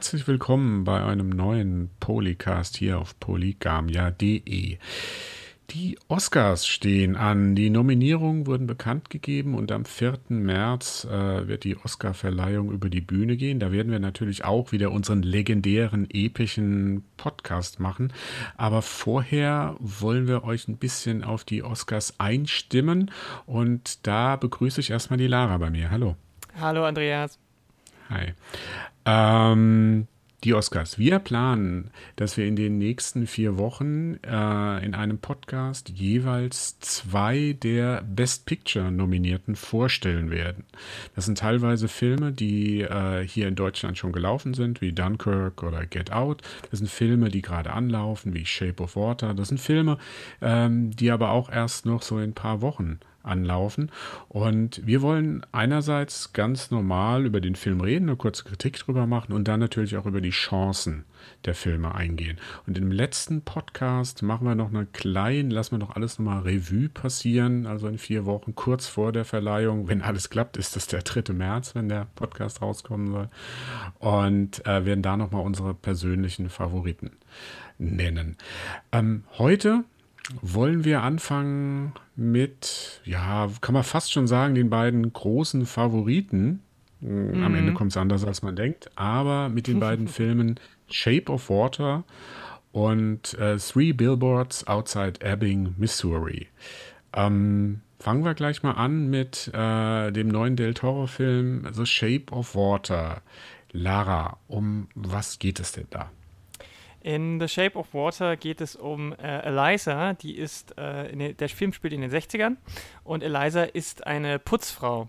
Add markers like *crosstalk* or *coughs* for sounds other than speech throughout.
herzlich willkommen bei einem neuen Polycast hier auf polygamia.de. Die Oscars stehen an. Die Nominierungen wurden bekannt gegeben und am 4. März äh, wird die Oscarverleihung über die Bühne gehen. Da werden wir natürlich auch wieder unseren legendären, epischen Podcast machen. Aber vorher wollen wir euch ein bisschen auf die Oscars einstimmen und da begrüße ich erstmal die Lara bei mir. Hallo. Hallo Andreas. Hi. Ähm, die Oscars. Wir planen, dass wir in den nächsten vier Wochen äh, in einem Podcast jeweils zwei der Best Picture Nominierten vorstellen werden. Das sind teilweise Filme, die äh, hier in Deutschland schon gelaufen sind, wie Dunkirk oder Get Out. Das sind Filme, die gerade anlaufen, wie Shape of Water. Das sind Filme, ähm, die aber auch erst noch so in ein paar Wochen anlaufen. Und wir wollen einerseits ganz normal über den Film reden, eine kurze Kritik drüber machen und dann natürlich auch über die Chancen der Filme eingehen. Und im letzten Podcast machen wir noch eine kleine, lassen wir noch alles nochmal Revue passieren, also in vier Wochen, kurz vor der Verleihung. Wenn alles klappt, ist das der 3. März, wenn der Podcast rauskommen soll. Und äh, werden da nochmal unsere persönlichen Favoriten nennen. Ähm, heute wollen wir anfangen mit, ja, kann man fast schon sagen, den beiden großen Favoriten. Mhm. Am Ende mhm. kommt es anders, als man denkt, aber mit den beiden *laughs* Filmen Shape of Water und äh, Three Billboards Outside Ebbing, Missouri. Ähm, fangen wir gleich mal an mit äh, dem neuen Del Toro-Film The Shape of Water. Lara, um was geht es denn da? In The Shape of Water geht es um äh, Eliza, die ist, äh, den, der Film spielt in den 60ern und Eliza ist eine Putzfrau.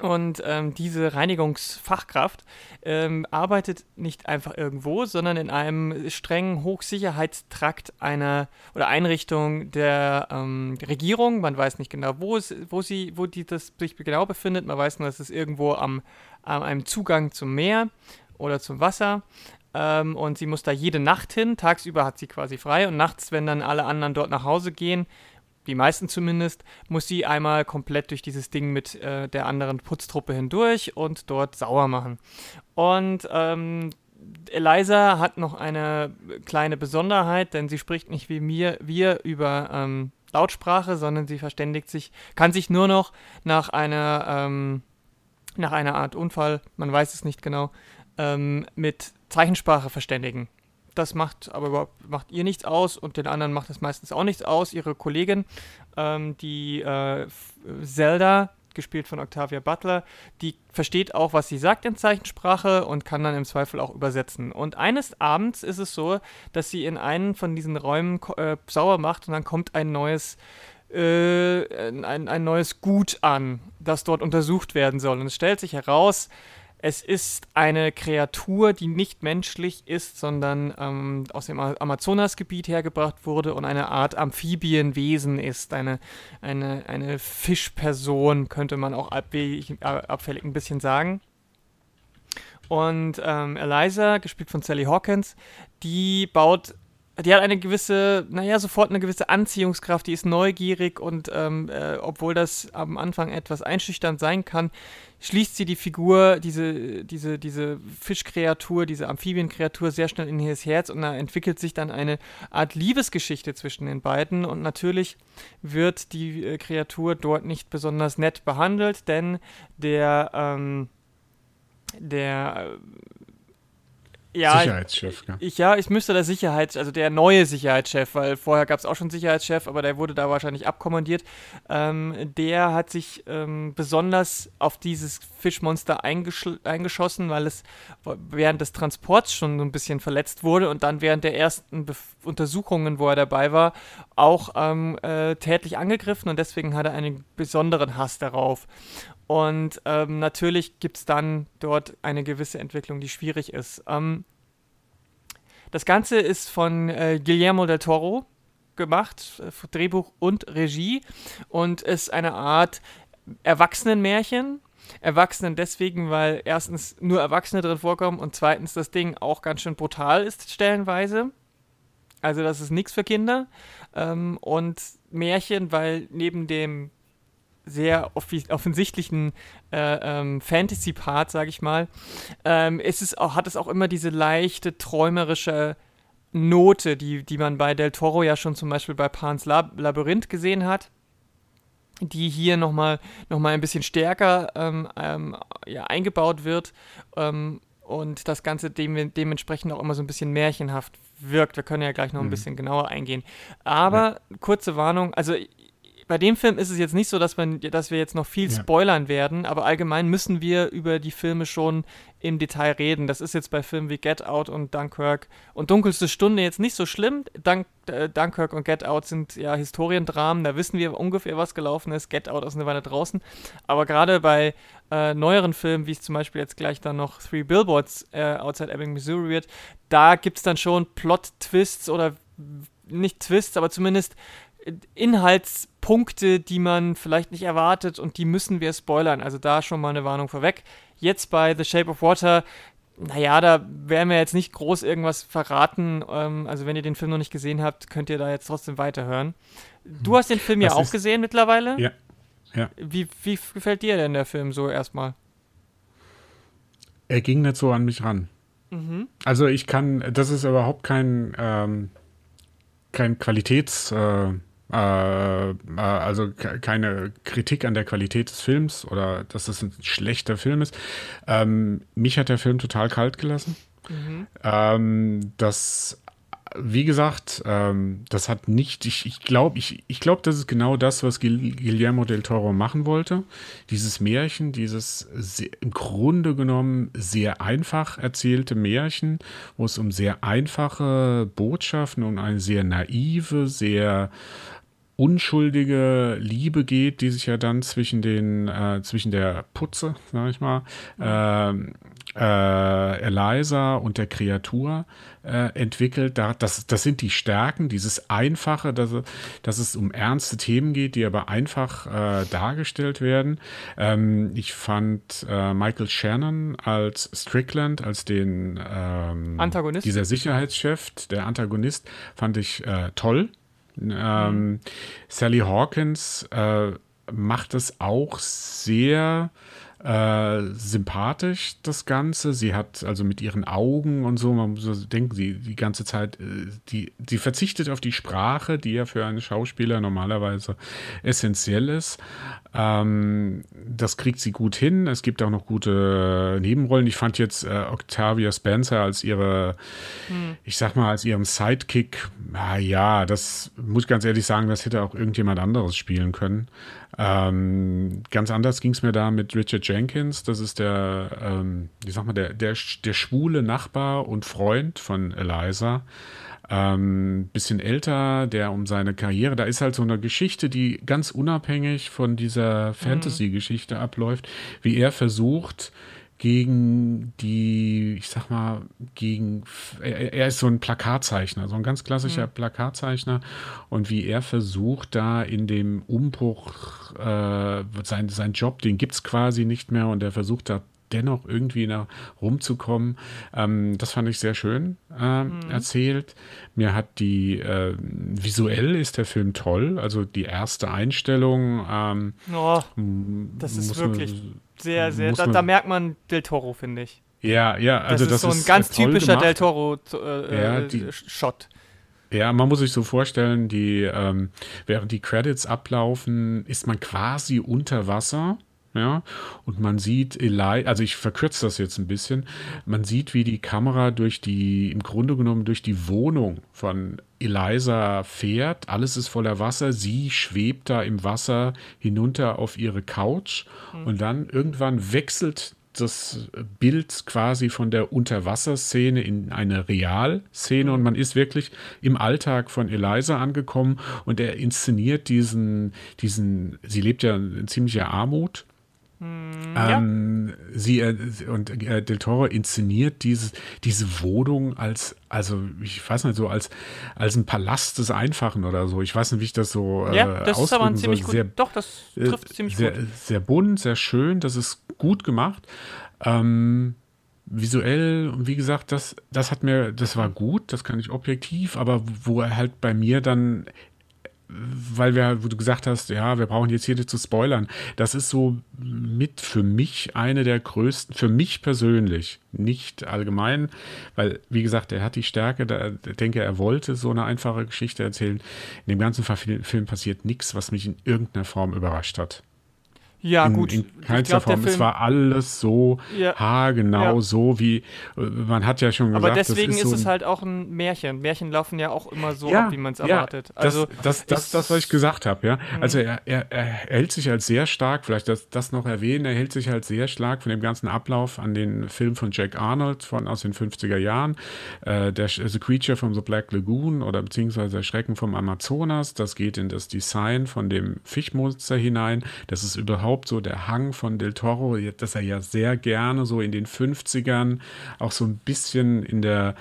Und ähm, diese Reinigungsfachkraft ähm, arbeitet nicht einfach irgendwo, sondern in einem strengen Hochsicherheitstrakt einer oder Einrichtung der ähm, Regierung. Man weiß nicht genau, wo, es, wo, sie, wo die das sich genau befindet. Man weiß nur, dass es irgendwo am, am einem Zugang zum Meer oder zum Wasser ähm, und sie muss da jede Nacht hin. Tagsüber hat sie quasi frei und nachts, wenn dann alle anderen dort nach Hause gehen, die meisten zumindest, muss sie einmal komplett durch dieses Ding mit äh, der anderen Putztruppe hindurch und dort sauer machen. Und ähm, Eliza hat noch eine kleine Besonderheit, denn sie spricht nicht wie mir, wir über ähm, Lautsprache, sondern sie verständigt sich, kann sich nur noch nach einer, ähm, nach einer Art Unfall, man weiß es nicht genau, ähm, mit Zeichensprache verständigen. Das macht aber überhaupt macht ihr nichts aus und den anderen macht es meistens auch nichts aus. Ihre Kollegin, ähm, die äh, Zelda, gespielt von Octavia Butler, die versteht auch, was sie sagt in Zeichensprache und kann dann im Zweifel auch übersetzen. Und eines Abends ist es so, dass sie in einen von diesen Räumen äh, sauer macht und dann kommt ein neues äh, ein, ein neues Gut an, das dort untersucht werden soll. Und es stellt sich heraus, es ist eine Kreatur, die nicht menschlich ist, sondern ähm, aus dem Amazonasgebiet hergebracht wurde und eine Art Amphibienwesen ist. Eine, eine, eine Fischperson, könnte man auch abfällig, abfällig ein bisschen sagen. Und ähm, Eliza, gespielt von Sally Hawkins, die baut die hat eine gewisse, naja, sofort eine gewisse Anziehungskraft, die ist neugierig und ähm, äh, obwohl das am Anfang etwas einschüchternd sein kann, schließt sie die Figur, diese, diese, diese Fischkreatur, diese Amphibienkreatur sehr schnell in ihr Herz und da entwickelt sich dann eine Art Liebesgeschichte zwischen den beiden. Und natürlich wird die äh, Kreatur dort nicht besonders nett behandelt, denn der, ähm, der ja, Sicherheitschef, ja. Ich, ja, ich müsste der Sicherheits-, also der neue Sicherheitschef, weil vorher gab es auch schon Sicherheitschef, aber der wurde da wahrscheinlich abkommandiert. Ähm, der hat sich ähm, besonders auf dieses Fischmonster eingeschossen, weil es während des Transports schon so ein bisschen verletzt wurde und dann während der ersten Bef Untersuchungen, wo er dabei war, auch ähm, äh, tätlich angegriffen und deswegen hat er einen besonderen Hass darauf. Und ähm, natürlich gibt es dann dort eine gewisse Entwicklung, die schwierig ist. Ähm, das Ganze ist von äh, Guillermo del Toro gemacht, äh, Drehbuch und Regie und ist eine Art Erwachsenenmärchen. Erwachsenen deswegen, weil erstens nur Erwachsene drin vorkommen und zweitens das Ding auch ganz schön brutal ist stellenweise. Also das ist nichts für Kinder. Ähm, und Märchen, weil neben dem sehr offensichtlichen äh, ähm, Fantasy-Part, sage ich mal, ähm, ist es auch, hat es auch immer diese leichte träumerische Note, die, die man bei Del Toro ja schon zum Beispiel bei Pans Lab Labyrinth gesehen hat, die hier nochmal noch mal ein bisschen stärker ähm, ähm, ja, eingebaut wird ähm, und das Ganze dem, dementsprechend auch immer so ein bisschen märchenhaft wirkt. Wir können ja gleich noch ein mhm. bisschen genauer eingehen. Aber kurze Warnung, also bei dem Film ist es jetzt nicht so, dass, man, dass wir jetzt noch viel ja. spoilern werden, aber allgemein müssen wir über die Filme schon im Detail reden. Das ist jetzt bei Filmen wie Get Out und Dunkirk und Dunkelste Stunde jetzt nicht so schlimm. Dunk, äh, Dunkirk und Get Out sind ja Historiendramen, da wissen wir ungefähr, was gelaufen ist. Get Out ist eine Weile draußen. Aber gerade bei äh, neueren Filmen, wie es zum Beispiel jetzt gleich dann noch Three Billboards äh, Outside Ebbing, Missouri wird, da gibt es dann schon Plot-Twists oder nicht Twists, aber zumindest Inhaltspunkte, die man vielleicht nicht erwartet und die müssen wir spoilern. Also da schon mal eine Warnung vorweg. Jetzt bei The Shape of Water, naja, da werden wir jetzt nicht groß irgendwas verraten. Ähm, also wenn ihr den Film noch nicht gesehen habt, könnt ihr da jetzt trotzdem weiterhören. Du mhm. hast den Film Was ja auch gesehen mittlerweile. Ja. ja. Wie, wie gefällt dir denn der Film so erstmal? Er ging nicht so an mich ran. Mhm. Also ich kann, das ist überhaupt kein, ähm, kein Qualitäts... Äh, also keine Kritik an der Qualität des Films oder dass es ein schlechter Film ist. Ähm, mich hat der Film total kalt gelassen. Mhm. Ähm, das wie gesagt, ähm, das hat nicht, ich, ich glaube, ich, ich glaub, das ist genau das, was Guillermo del Toro machen wollte. Dieses Märchen, dieses sehr, im Grunde genommen sehr einfach erzählte Märchen, wo es um sehr einfache Botschaften und eine sehr naive, sehr unschuldige Liebe geht, die sich ja dann zwischen den, äh, zwischen der Putze, sag ich mal, äh, äh, Eliza und der Kreatur äh, entwickelt. Da, das, das sind die Stärken, dieses Einfache, dass, dass es um ernste Themen geht, die aber einfach äh, dargestellt werden. Ähm, ich fand äh, Michael Shannon als Strickland, als den ähm, Antagonist. dieser Sicherheitschef, der Antagonist, fand ich toll. Ähm, mhm. Sally Hawkins äh, macht es auch sehr äh, sympathisch, das Ganze. Sie hat also mit ihren Augen und so, man muss denken, sie die ganze Zeit, äh, die, sie verzichtet auf die Sprache, die ja für einen Schauspieler normalerweise essentiell ist. Ähm, das kriegt sie gut hin. Es gibt auch noch gute Nebenrollen. Ich fand jetzt äh, Octavia Spencer als ihre, hm. ich sag mal, als ihren Sidekick, na ja, das muss ich ganz ehrlich sagen, das hätte auch irgendjemand anderes spielen können. Ähm, ganz anders ging es mir da mit Richard Jenkins. Das ist der, ähm, wie sag mal, der, der, der schwule Nachbar und Freund von Eliza. Ähm, bisschen älter, der um seine Karriere, da ist halt so eine Geschichte, die ganz unabhängig von dieser mhm. Fantasy-Geschichte abläuft, wie er versucht, gegen die, ich sag mal, gegen, er, ist so ein Plakatzeichner, so ein ganz klassischer mhm. Plakatzeichner und wie er versucht, da in dem Umbruch, äh, sein, sein Job, den gibt es quasi nicht mehr und er versucht da dennoch irgendwie nach rumzukommen. Ähm, das fand ich sehr schön äh, mhm. erzählt. Mir hat die, äh, visuell ist der Film toll, also die erste Einstellung. Ähm, oh, das ist wirklich man, sehr, sehr, da, da, merkt man Del Toro, finde ich. Ja, ja, also das, ist so ein ist ganz typischer gemacht. Del Toro-Shot. Äh, ja, ja, man muss sich so vorstellen, die, ähm, während die Credits ablaufen, ist man quasi unter Wasser ja, und man sieht Eli, also ich verkürze das jetzt ein bisschen, man sieht, wie die Kamera durch die, im Grunde genommen durch die Wohnung von Eliza fährt. Alles ist voller Wasser. Sie schwebt da im Wasser hinunter auf ihre Couch mhm. und dann irgendwann wechselt das Bild quasi von der Unterwasserszene in eine Realszene und man ist wirklich im Alltag von Eliza angekommen und er inszeniert diesen, diesen, sie lebt ja in ziemlicher Armut hm, ähm, ja. Sie äh, und äh, Del Toro inszeniert dieses, diese Wohnung als, also ich weiß nicht, so als, als ein Palast des Einfachen oder so. Ich weiß nicht, wie ich das so äh, Ja, das ist aber ein ziemlich gut. Sehr, doch, das äh, trifft ziemlich sehr, gut. Sehr bunt, sehr schön, das ist gut gemacht. Ähm, visuell, wie gesagt, das, das hat mir, das war gut, das kann ich objektiv, aber wo er halt bei mir dann weil wir, wo du gesagt hast, ja, wir brauchen jetzt hier nicht zu spoilern. Das ist so mit für mich eine der größten, für mich persönlich, nicht allgemein, weil, wie gesagt, er hat die Stärke, da, ich denke, er wollte so eine einfache Geschichte erzählen. In dem ganzen Film passiert nichts, was mich in irgendeiner Form überrascht hat. Ja, in, gut. In keinster glaub, Form. Es war alles so ja. haargenau, ja. so wie man hat ja schon gesagt. Aber deswegen ist, ist so es halt auch ein Märchen. Märchen laufen ja auch immer so ja, ab, wie man es erwartet. Also, das, das, das, das, was ich gesagt habe, ja. Mhm. Also er, er, er, hält sich halt sehr stark, vielleicht das, das noch erwähnen, er hält sich halt sehr stark von dem ganzen Ablauf an den Film von Jack Arnold von aus den 50er Jahren. Äh, der The Creature from the Black Lagoon oder beziehungsweise der Schrecken vom Amazonas. Das geht in das Design von dem Fischmonster hinein. Das ist überhaupt überhaupt so der Hang von Del Toro, dass er ja sehr gerne so in den 50ern auch so ein bisschen in der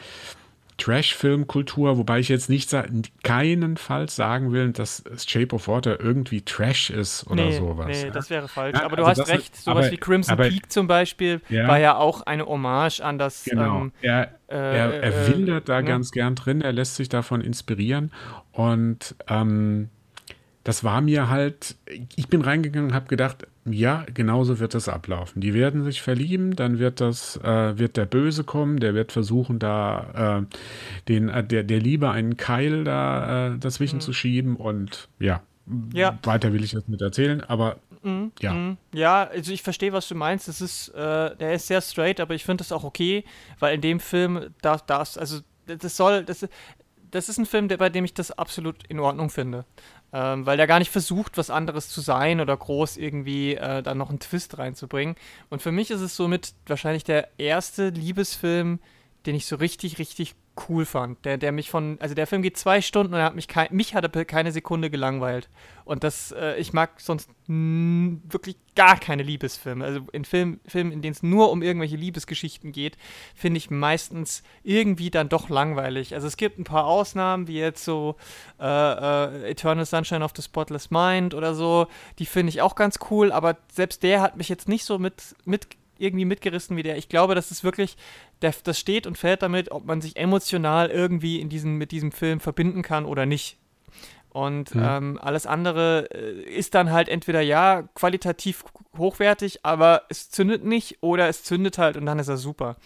Trash-Filmkultur, wobei ich jetzt nicht keinenfalls sagen will, dass Shape of Water irgendwie Trash ist oder nee, sowas. Nee, ja. das wäre falsch. Ja, aber du also hast recht, sowas aber, wie Crimson aber, Peak zum Beispiel ja, war ja auch eine Hommage an das. Genau. Ähm, er, äh, er, er äh, wildert da ne? ganz gern drin, er lässt sich davon inspirieren und ähm, das war mir halt, ich bin reingegangen und habe gedacht, ja, genauso wird das ablaufen. Die werden sich verlieben, dann wird das, äh, wird der Böse kommen, der wird versuchen, da äh, den, äh, der, der Liebe einen Keil da äh, dazwischen mhm. zu schieben und ja, ja, weiter will ich das nicht erzählen, aber mhm, ja. Mhm. Ja, also ich verstehe, was du meinst. Das ist, äh, der ist sehr straight, aber ich finde das auch okay, weil in dem Film, da, das, also das soll, das, das ist ein Film, der, bei dem ich das absolut in Ordnung finde ähm, weil der gar nicht versucht, was anderes zu sein oder groß irgendwie äh, dann noch einen Twist reinzubringen. Und für mich ist es somit wahrscheinlich der erste Liebesfilm, den ich so richtig, richtig cool fand. Der, der mich von, also der Film geht zwei Stunden und er hat mich, kein, mich hat er keine Sekunde gelangweilt. Und das, äh, ich mag sonst wirklich gar keine Liebesfilme. Also in Film, Filmen, in denen es nur um irgendwelche Liebesgeschichten geht, finde ich meistens irgendwie dann doch langweilig. Also es gibt ein paar Ausnahmen, wie jetzt so äh, äh, Eternal Sunshine of the Spotless Mind oder so. Die finde ich auch ganz cool, aber selbst der hat mich jetzt nicht so mit, mit irgendwie mitgerissen wie der. Ich glaube, das ist wirklich, der, das steht und fällt damit, ob man sich emotional irgendwie in diesen, mit diesem Film verbinden kann oder nicht. Und mhm. ähm, alles andere äh, ist dann halt entweder ja qualitativ hochwertig, aber es zündet nicht oder es zündet halt und dann ist er super.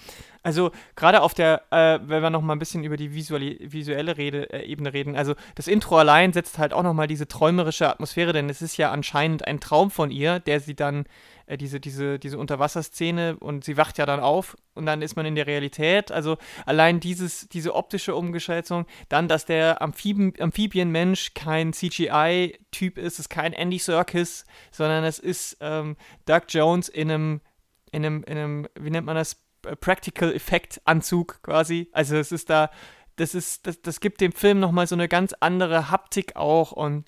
Also gerade auf der, äh, wenn wir noch mal ein bisschen über die visuelle, visuelle Rede, äh, Ebene reden, also das Intro allein setzt halt auch noch mal diese träumerische Atmosphäre, denn es ist ja anscheinend ein Traum von ihr, der sie dann äh, diese, diese, diese Unterwasserszene und sie wacht ja dann auf und dann ist man in der Realität. Also allein dieses, diese optische Umgeschätzung, dann, dass der Amphibien, Amphibienmensch kein CGI-Typ ist, ist kein Andy Serkis, sondern es ist ähm, Doug Jones in einem, in einem, in einem, wie nennt man das, Practical Effect Anzug quasi. Also es ist da, das ist, das, das gibt dem Film nochmal so eine ganz andere Haptik auch und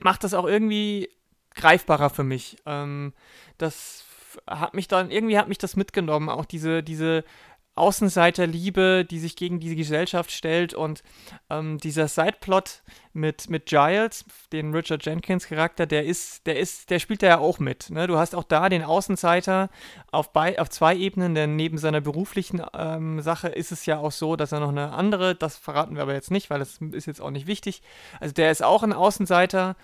macht das auch irgendwie greifbarer für mich. Ähm, das hat mich dann, irgendwie hat mich das mitgenommen, auch diese, diese Außenseiterliebe, die sich gegen diese Gesellschaft stellt und ähm, dieser Sideplot mit, mit Giles, den Richard Jenkins Charakter, der ist, der ist, der spielt da ja auch mit. Ne? Du hast auch da den Außenseiter auf, bei, auf zwei Ebenen, denn neben seiner beruflichen ähm, Sache ist es ja auch so, dass er noch eine andere, das verraten wir aber jetzt nicht, weil das ist jetzt auch nicht wichtig. Also der ist auch ein Außenseiter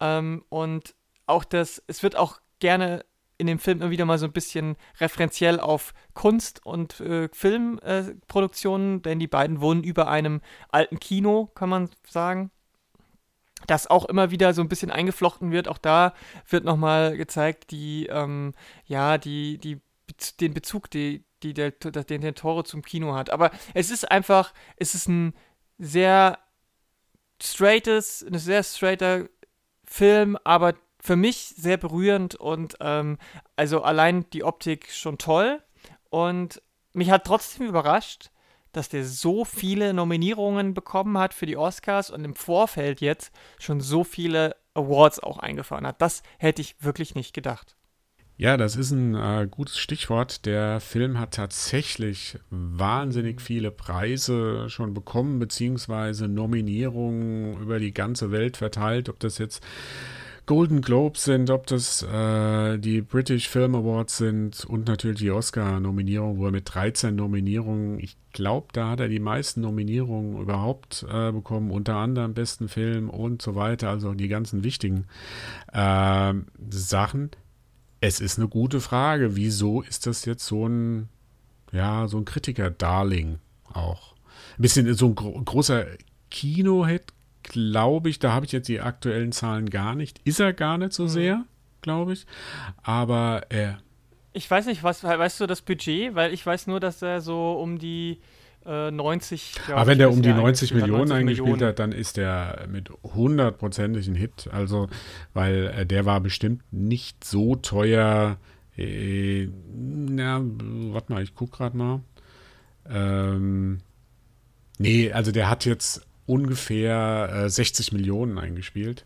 ähm, und auch das, es wird auch gerne in dem Film immer wieder mal so ein bisschen referenziell auf Kunst und äh, Filmproduktionen, äh, denn die beiden wohnen über einem alten Kino, kann man sagen. Das auch immer wieder so ein bisschen eingeflochten wird. Auch da wird nochmal gezeigt, die, ähm, ja, die, die, den Bezug, die, die der, den der Tore zum Kino hat. Aber es ist einfach, es ist ein sehr straightes, ein sehr straighter Film, aber für mich sehr berührend und ähm, also allein die Optik schon toll. Und mich hat trotzdem überrascht, dass der so viele Nominierungen bekommen hat für die Oscars und im Vorfeld jetzt schon so viele Awards auch eingefahren hat. Das hätte ich wirklich nicht gedacht. Ja, das ist ein äh, gutes Stichwort. Der Film hat tatsächlich wahnsinnig viele Preise schon bekommen, beziehungsweise Nominierungen über die ganze Welt verteilt. Ob das jetzt Golden Globes sind, ob das äh, die British Film Awards sind und natürlich die Oscar-Nominierung, wo er mit 13 Nominierungen, ich glaube, da hat er die meisten Nominierungen überhaupt äh, bekommen, unter anderem besten Film und so weiter, also die ganzen wichtigen äh, Sachen. Es ist eine gute Frage, wieso ist das jetzt so ein, ja, so ein Kritiker-Darling auch? Ein bisschen so ein gro großer Kino-Hit glaube ich, da habe ich jetzt die aktuellen Zahlen gar nicht. Ist er gar nicht so mhm. sehr, glaube ich. Aber er. Ich weiß nicht, was, weißt du das Budget? Weil ich weiß nur, dass er so um die äh, 90. Aber wenn der um die 90 Millionen 90 eingespielt Millionen. hat, dann ist der mit hundertprozentigen Hit. Also, weil äh, der war bestimmt nicht so teuer. Äh, na, warte mal, ich gucke gerade mal. Ähm, nee, also der hat jetzt ungefähr äh, 60 Millionen eingespielt.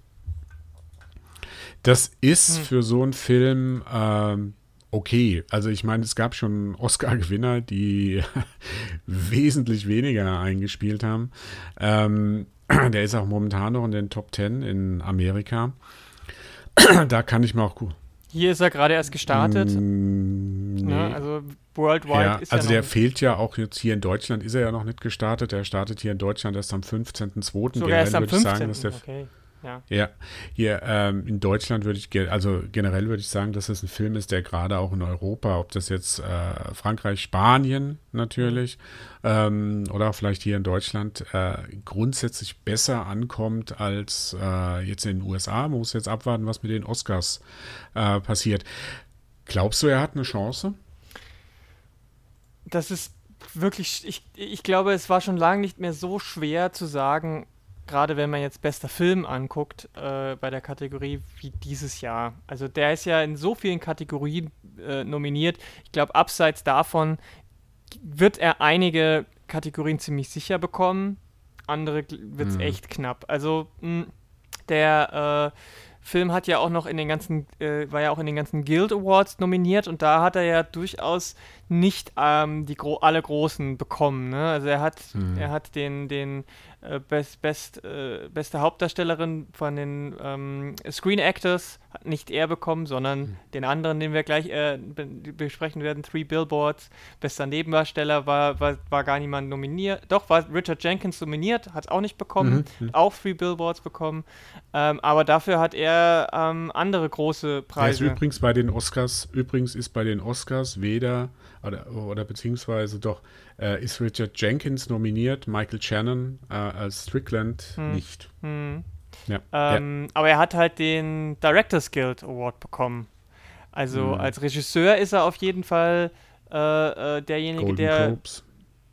Das ist hm. für so einen Film ähm, okay. Also ich meine, es gab schon *laughs* Oscar-Gewinner, die *laughs* wesentlich weniger eingespielt haben. Ähm, *clears throat* der ist auch momentan noch in den Top 10 in Amerika. *clears throat* da kann ich mir auch gut. Hier ist er gerade erst gestartet. Mm, nee. ja, also worldwide ja, ist Also ja der fehlt ja auch jetzt hier in Deutschland, ist er ja noch nicht gestartet. Er startet hier in Deutschland erst am 15.02. Sogar erst am 15. Sagen, dass der, okay. Ja, ja hier ähm, in Deutschland würde ich, also generell würde ich sagen, dass es ein Film ist, der gerade auch in Europa, ob das jetzt äh, Frankreich, Spanien natürlich ähm, oder vielleicht hier in Deutschland äh, grundsätzlich besser ankommt als äh, jetzt in den USA. Man muss jetzt abwarten, was mit den Oscars äh, passiert. Glaubst du, er hat eine Chance? Das ist wirklich, ich, ich glaube, es war schon lange nicht mehr so schwer zu sagen, gerade wenn man jetzt bester Film anguckt äh, bei der Kategorie wie dieses Jahr. Also der ist ja in so vielen Kategorien äh, nominiert. Ich glaube, abseits davon wird er einige Kategorien ziemlich sicher bekommen. Andere wird es mhm. echt knapp. Also mh, der äh, Film hat ja auch noch in den ganzen, äh, war ja auch in den ganzen Guild Awards nominiert und da hat er ja durchaus nicht ähm, die gro alle großen bekommen. Ne? Also er hat, mhm. er hat den, den Best, Best, äh, beste Hauptdarstellerin von den ähm, Screen Actors nicht er bekommen, sondern mhm. den anderen, den wir gleich äh, besprechen werden, Three Billboards. Bester Nebendarsteller war, war, war gar niemand nominiert. Doch, war Richard Jenkins nominiert, hat es auch nicht bekommen, mhm. mhm. auch Three Billboards bekommen. Ähm, aber dafür hat er ähm, andere große Preise. Er ist übrigens bei den Oscars, übrigens ist bei den Oscars weder oder, oder beziehungsweise doch äh, ist Richard Jenkins nominiert, Michael Shannon äh, als Strickland hm. nicht. Hm. Ja. Ähm, ja. Aber er hat halt den Directors Guild Award bekommen. Also hm. als Regisseur ist er auf jeden Fall äh, äh derjenige, Golden der. Globes.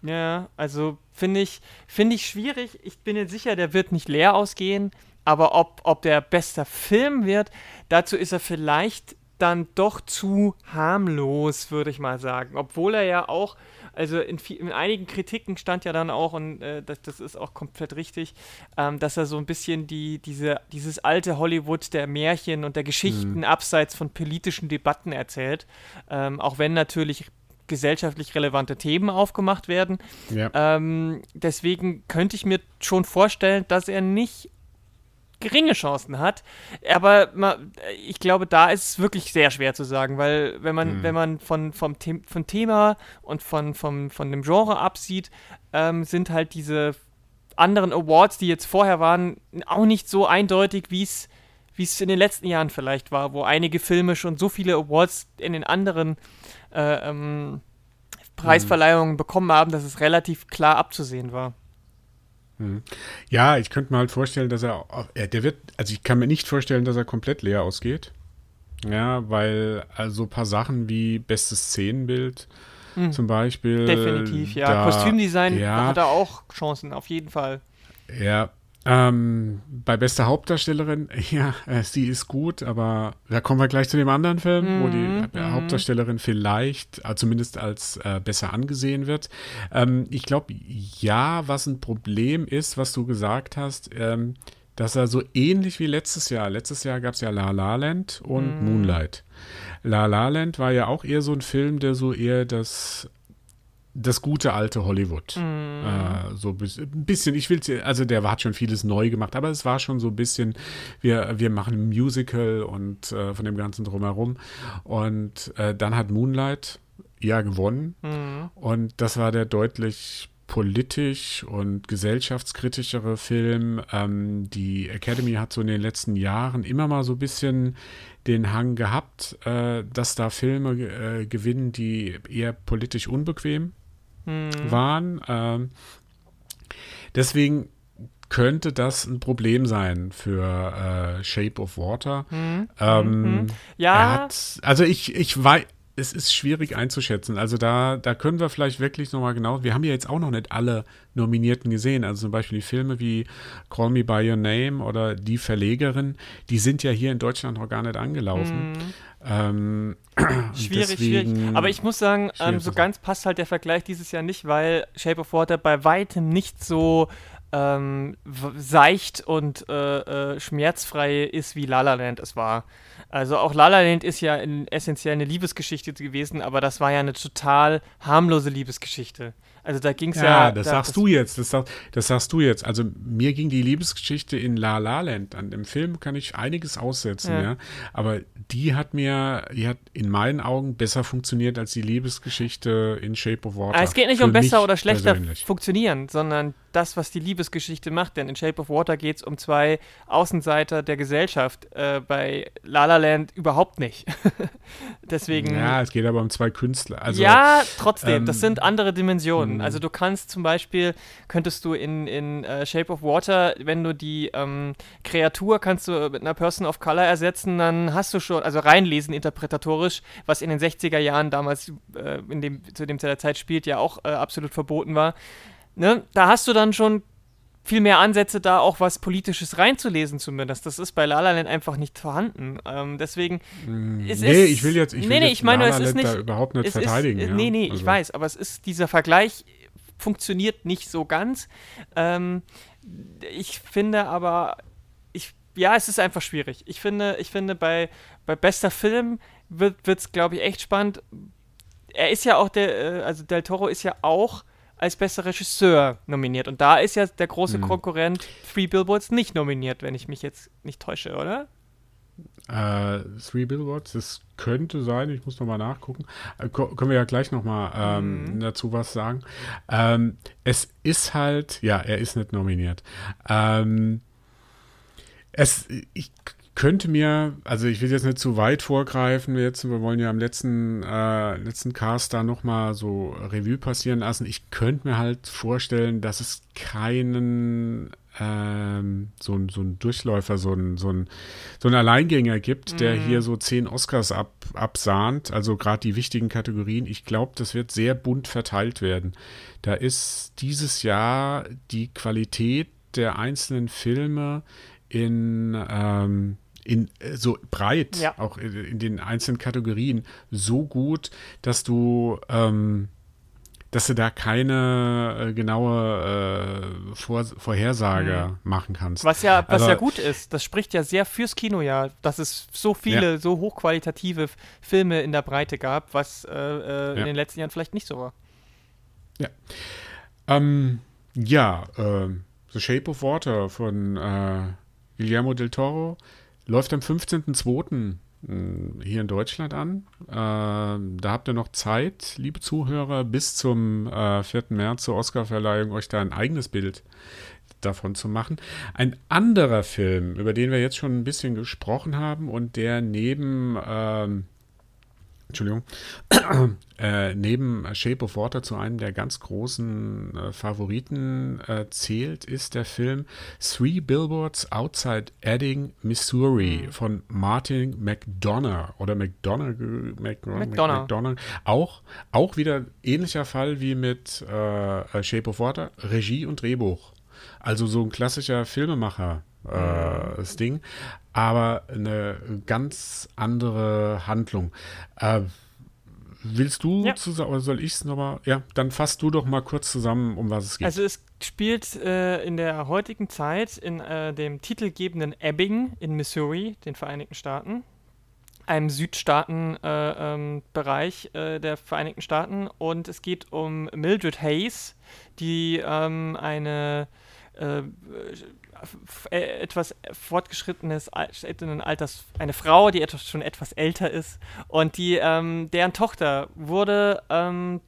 Ja, also finde ich, find ich schwierig. Ich bin jetzt sicher, der wird nicht leer ausgehen. Aber ob, ob der bester Film wird, dazu ist er vielleicht dann doch zu harmlos, würde ich mal sagen. Obwohl er ja auch, also in, in einigen Kritiken stand ja dann auch, und äh, das, das, ist auch komplett richtig, ähm, dass er so ein bisschen die, diese, dieses alte Hollywood der Märchen und der Geschichten mhm. abseits von politischen Debatten erzählt. Ähm, auch wenn natürlich gesellschaftlich relevante Themen aufgemacht werden. Ja. Ähm, deswegen könnte ich mir schon vorstellen, dass er nicht geringe Chancen hat. Aber ich glaube, da ist es wirklich sehr schwer zu sagen, weil wenn man, mhm. wenn man von, vom The von Thema und von, vom, von dem Genre absieht, ähm, sind halt diese anderen Awards, die jetzt vorher waren, auch nicht so eindeutig, wie es wie es in den letzten Jahren vielleicht war, wo einige Filme schon so viele Awards in den anderen äh, ähm, Preisverleihungen mhm. bekommen haben, dass es relativ klar abzusehen war. Hm. Ja, ich könnte mir halt vorstellen, dass er, der wird, also ich kann mir nicht vorstellen, dass er komplett leer ausgeht. Ja, weil also ein paar Sachen wie bestes Szenenbild mhm. zum Beispiel. Definitiv, ja. Da, Kostümdesign ja, hat er auch Chancen, auf jeden Fall. Ja, ähm, bei bester Hauptdarstellerin, *laughs* ja, äh, sie ist gut, aber da kommen wir gleich zu dem anderen Film, mm, wo die äh, mm. Hauptdarstellerin vielleicht äh, zumindest als äh, besser angesehen wird. Ähm, ich glaube, ja, was ein Problem ist, was du gesagt hast, ähm, dass er so ähnlich wie letztes Jahr, letztes Jahr gab es ja La La Land und mm. Moonlight. La La Land war ja auch eher so ein Film, der so eher das das gute alte Hollywood. Mhm. Äh, so ein bisschen, ich will, also der hat schon vieles neu gemacht, aber es war schon so ein bisschen, wir, wir machen ein Musical und äh, von dem Ganzen drumherum. Und äh, dann hat Moonlight ja gewonnen. Mhm. Und das war der deutlich politisch und gesellschaftskritischere Film. Ähm, die Academy hat so in den letzten Jahren immer mal so ein bisschen den Hang gehabt, äh, dass da Filme äh, gewinnen, die eher politisch unbequem Mhm. waren. Ähm, deswegen könnte das ein Problem sein für äh, Shape of Water. Mhm. Ähm, Mhm. Ja, hat, also ich, ich weiß, es ist schwierig einzuschätzen. Also da, da können wir vielleicht wirklich nochmal genau, wir haben ja jetzt auch noch nicht alle Nominierten gesehen. Also zum Beispiel die Filme wie Call Me By Your Name oder Die Verlegerin, die sind ja hier in Deutschland noch gar nicht angelaufen. Mhm. Ähm, Schwierig, deswegen- schwierig. Aber ich muss sagen, ähm, so ganz passt halt der Vergleich dieses Jahr nicht, weil Shape of Water bei weitem nicht so ähm, seicht und äh, äh, schmerzfrei ist, wie La La Land es war. Also auch La La Land ist ja in, essentiell eine Liebesgeschichte gewesen, aber das war ja eine total harmlose Liebesgeschichte. Also da ging es ja. Ja, das da, sagst du jetzt. Das, sag, das sagst du jetzt. Also mir ging die Liebesgeschichte in La La Land. An dem Film kann ich einiges aussetzen, Ja. ja. Aber die hat mir, die hat in meinen Augen besser funktioniert als die Liebesgeschichte in Shape of Water. Aber Ah, es geht nicht Für um besser oder schlechter persönlich. funktionieren, sondern das, was die Liebesgeschichte macht. Denn in Shape of Water geht es um zwei Außenseiter der Gesellschaft. Äh, bei La La Land überhaupt nicht. *laughs* Deswegen. Ja, es geht aber um zwei Künstler. Also, ja, trotzdem, das ähm, sind andere Dimensionen. mh. Also du kannst zum Beispiel, könntest du in, in äh, Shape of Water, wenn du die ähm, Kreatur kannst du mit einer Person of Color ersetzen, dann hast du schon, also reinlesen interpretatorisch, was in den 60er Jahren damals, äh, in dem, zu dem der Zeit spielt, ja auch äh, absolut verboten war. Ne? Da hast du dann schon viel mehr Ansätze da auch was Politisches reinzulesen zumindest. Das ist bei La La Land einfach nicht vorhanden. Ähm, deswegen mh, es nee, ist- ich will jetzt, ich nee, will nee, ich meine, La es ist da nicht- überhaupt nicht verteidigen. Ist, ja. Nee, nee, ich Also, weiß, aber es ist, dieser Vergleich funktioniert nicht so ganz. Ähm, ich finde aber, ich, ja, es ist einfach schwierig. Ich finde, ich finde bei, bei bester Film wird es, glaube ich, echt spannend. Er ist ja auch der, äh, also Del Toro ist ja auch als bester Regisseur nominiert. Und da ist ja der große Mhm. Konkurrent Three Billboards nicht nominiert, wenn ich mich jetzt nicht täusche, oder? Äh, Three Billboards, das könnte sein, ich muss nochmal nachgucken. Äh, können wir ja gleich nochmal ähm, Mhm. dazu was sagen. Ähm, es ist halt, ja, er ist nicht nominiert. Ähm, es, ich könnte mir, also ich will jetzt nicht zu weit vorgreifen, jetzt, wir wollen ja am letzten, äh, letzten Cast da nochmal so Revue passieren lassen. Ich könnte mir halt vorstellen, dass es keinen ähm, so, so ein Durchläufer, so ein, so ein, so ein Alleingänger gibt, der Mhm. hier so zehn Oscars ab, absahnt, also gerade die wichtigen Kategorien. Ich glaube, das wird sehr bunt verteilt werden. Da ist dieses Jahr die Qualität der einzelnen Filme in, ähm, in äh, so breit, Ja. auch in, in den einzelnen Kategorien, so gut, dass du ähm, dass du da keine äh, genaue äh, Vor Vorhersage machen kannst. Was ja, was Also- ja gut ist, das spricht ja sehr fürs Kino ja, dass es so viele, so hochqualitative Filme in der Breite gab, was äh, äh, in Ja. den letzten Jahren vielleicht nicht so war. Ähm, ja, ähm, The Shape of Water von äh, Guillermo del Toro läuft am 15.02. mh, hier in Deutschland an. Ähm, da habt ihr noch Zeit, liebe Zuhörer, bis zum äh, 4. März zur Oscarverleihung euch da ein eigenes Bild davon zu machen. Ein anderer Film, über den wir jetzt schon ein bisschen gesprochen haben und der neben ähm, Entschuldigung, *clears throat* äh, neben Shape of Water zu einem der ganz großen äh, Favoriten äh, zählt, ist der Film Three Billboards Outside Edding, Missouri von Martin McDonough oder McDonough, Mc, McDonough. McDonough. Auch, auch wieder ähnlicher Fall wie mit äh, Shape of Water, Regie und Drehbuch. Also so ein klassischer Filmemacher. Äh, das Ding, aber eine ganz andere Handlung. Äh, willst du Ja. zusammen, oder soll ich es nochmal? Ja, dann fass du doch mal kurz zusammen, um was es geht. Also es spielt äh, in der heutigen Zeit in äh, dem titelgebenden Ebbing in Missouri, den Vereinigten Staaten. einem Südstaatenbereich äh, äh, der Vereinigten Staaten. Und es geht um Mildred Hayes, die ähm, eine äh etwas fortgeschrittenes Alters, eine Frau, die etwas, schon etwas älter ist und die, ähm, deren Tochter wurde ähm,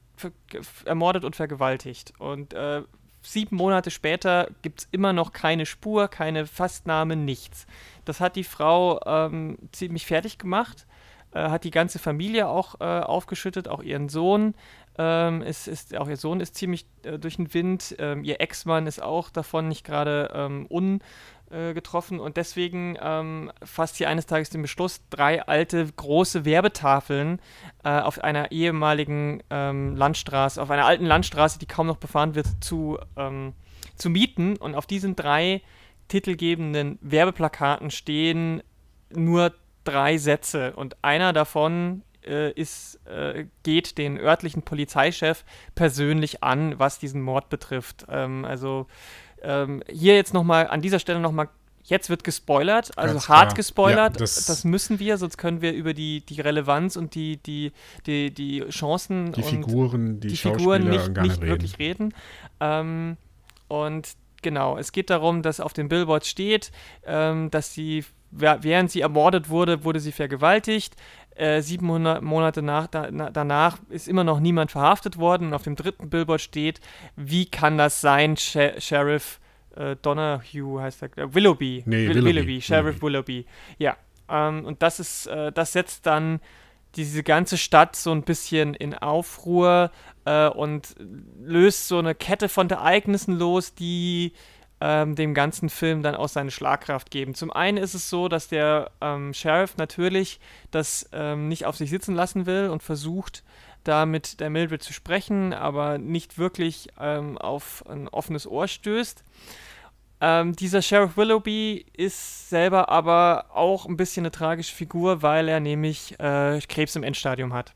ermordet und vergewaltigt. Und äh, sieben Monate später gibt es immer noch keine Spur, keine Fastnahme, nichts. Das hat die Frau ähm, ziemlich fertig gemacht, äh, hat die ganze Familie auch äh, aufgeschüttet, auch ihren Sohn. Ähm, ist, ist, auch ihr Sohn ist ziemlich äh, durch den Wind. Ähm, ihr Ex-Mann ist auch davon nicht gerade ähm, un, äh, und deswegen ähm, fasst sie eines Tages den Beschluss, drei alte große Werbetafeln äh, auf einer ehemaligen ähm, Landstraße, auf einer alten Landstraße, die kaum noch befahren wird, zu, ähm, zu mieten. Und auf diesen drei titelgebenden Werbeplakaten stehen nur drei Sätze und einer davon äh, ist, äh, geht den örtlichen Polizeichef persönlich an, was diesen Mord betrifft. Ähm, also ähm, hier jetzt nochmal an dieser Stelle nochmal Jetzt wird gespoilert, also Ganz hart klar. gespoilert. Ja, das, das, müssen wir, sonst können wir über die, die Relevanz und die, die, die, die Chancen die Figuren, die, die Figuren nicht, nicht wirklich reden. Ähm, und genau, es geht darum, dass auf dem Billboard steht, ähm, dass sie, während sie ermordet wurde, wurde sie vergewaltigt. Äh, sieben Monate nach, da, na, danach ist immer noch niemand verhaftet worden. Und auf dem dritten Billboard steht, wie kann das sein, Sh Sheriff äh, Donahue heißt er, äh, Willoughby. Nee, Will Willoughby. Sheriff Willoughby. Ja. Ähm, und das ist, äh, das setzt dann diese ganze Stadt so ein bisschen in Aufruhr äh, und löst so eine Kette von Ereignissen los, die ähm, dem ganzen Film dann auch seine Schlagkraft geben. Zum einen ist es so, dass der ähm, Sheriff natürlich das ähm, nicht auf sich sitzen lassen will und versucht, da mit der Mildred zu sprechen, aber nicht wirklich ähm, auf ein offenes Ohr stößt. Ähm, dieser Sheriff Willoughby ist selber aber auch ein bisschen eine tragische Figur, weil er nämlich äh, Krebs im Endstadium hat.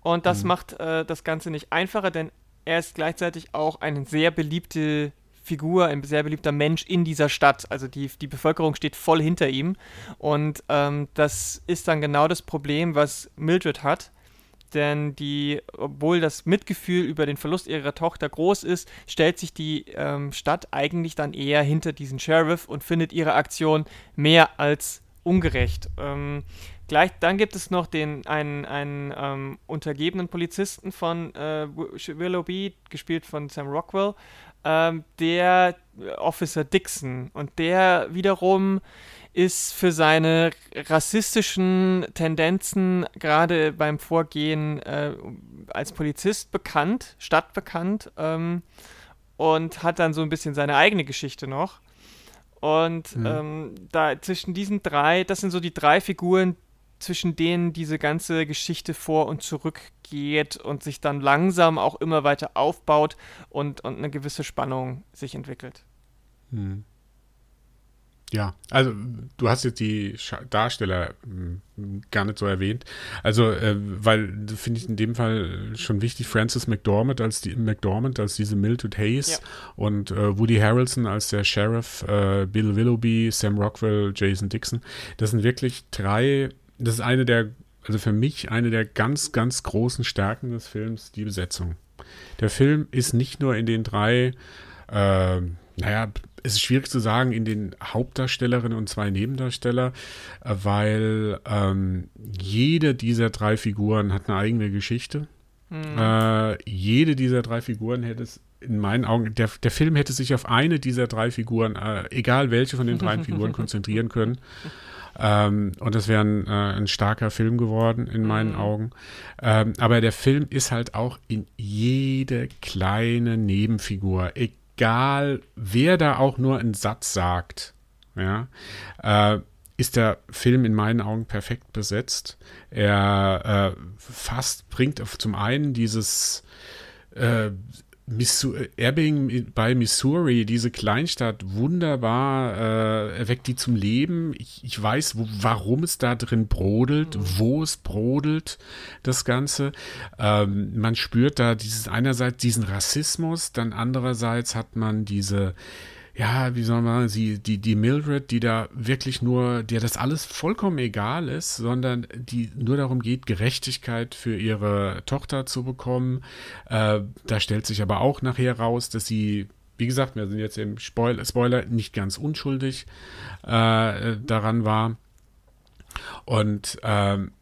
Und das mhm. macht äh, das Ganze nicht einfacher, denn er ist gleichzeitig auch eine sehr beliebte Figur, ein sehr beliebter Mensch in dieser Stadt. Also die, die Bevölkerung steht voll hinter ihm. Und ähm, das ist dann genau das Problem, was Mildred hat. Denn die, obwohl das Mitgefühl über den Verlust ihrer Tochter groß ist, stellt sich die ähm, Stadt eigentlich dann eher hinter diesen Sheriff und findet ihre Aktion mehr als ungerecht. Ähm, gleich, dann gibt es noch den einen, einen ähm, untergebenen Polizisten von äh, Willoughby, gespielt von Sam Rockwell, ähm, der Officer Dixon. Und der wiederum ist für seine rassistischen Tendenzen gerade beim Vorgehen äh, als Polizist bekannt, stadtbekannt ähm, und hat dann so ein bisschen seine eigene Geschichte noch. Und mhm. ähm, da zwischen diesen drei, das sind so die drei Figuren, zwischen denen diese ganze Geschichte vor und zurück geht und sich dann langsam auch immer weiter aufbaut und, und eine gewisse Spannung sich entwickelt. Hm. Ja, also du hast jetzt die Darsteller hm, gar nicht so erwähnt. Also, äh, weil finde ich in dem Fall schon wichtig, Francis McDormand als die McDormand als diese Mildred Hayes ja. und äh, Woody Harrelson als der Sheriff, äh, Bill Willoughby, Sam Rockwell, Jason Dixon. Das sind wirklich drei das ist eine der, also für mich eine der ganz, ganz großen Stärken des Films, die Besetzung. Der Film ist nicht nur in den drei, äh, naja, es ist schwierig zu sagen, in den Hauptdarstellerinnen und zwei Nebendarsteller, äh, weil ähm, jede dieser drei Figuren hat eine eigene Geschichte. Mhm. Äh, jede dieser drei Figuren hätte es in meinen Augen, der, der Film hätte sich auf eine dieser drei Figuren, äh, egal welche von den drei Figuren, *laughs* konzentrieren können. Ähm, und es wäre ein, äh, ein, starker Film geworden in meinen mhm. Augen. Ähm, aber der Film ist halt auch in jede kleine Nebenfigur, egal wer da auch nur einen Satz sagt, ja, äh, ist der Film in meinen Augen perfekt besetzt. Er äh, fast bringt zum einen dieses äh, Missouri, Ebbing bei Missouri, diese Kleinstadt, wunderbar, äh, erweckt die zum Leben. Ich, ich weiß, wo, warum es da drin brodelt, mhm. wo es brodelt, das Ganze. Ähm, man spürt da dieses einerseits diesen Rassismus, dann andererseits hat man diese ja, wie soll man sie, die, die Mildred, die da wirklich nur, der das alles vollkommen egal ist, sondern die nur darum geht, Gerechtigkeit für ihre Tochter zu bekommen. Äh, da stellt sich aber auch nachher raus, dass sie, wie gesagt, wir sind jetzt im Spoiler, Spoiler nicht ganz unschuldig äh, daran war. Und ähm,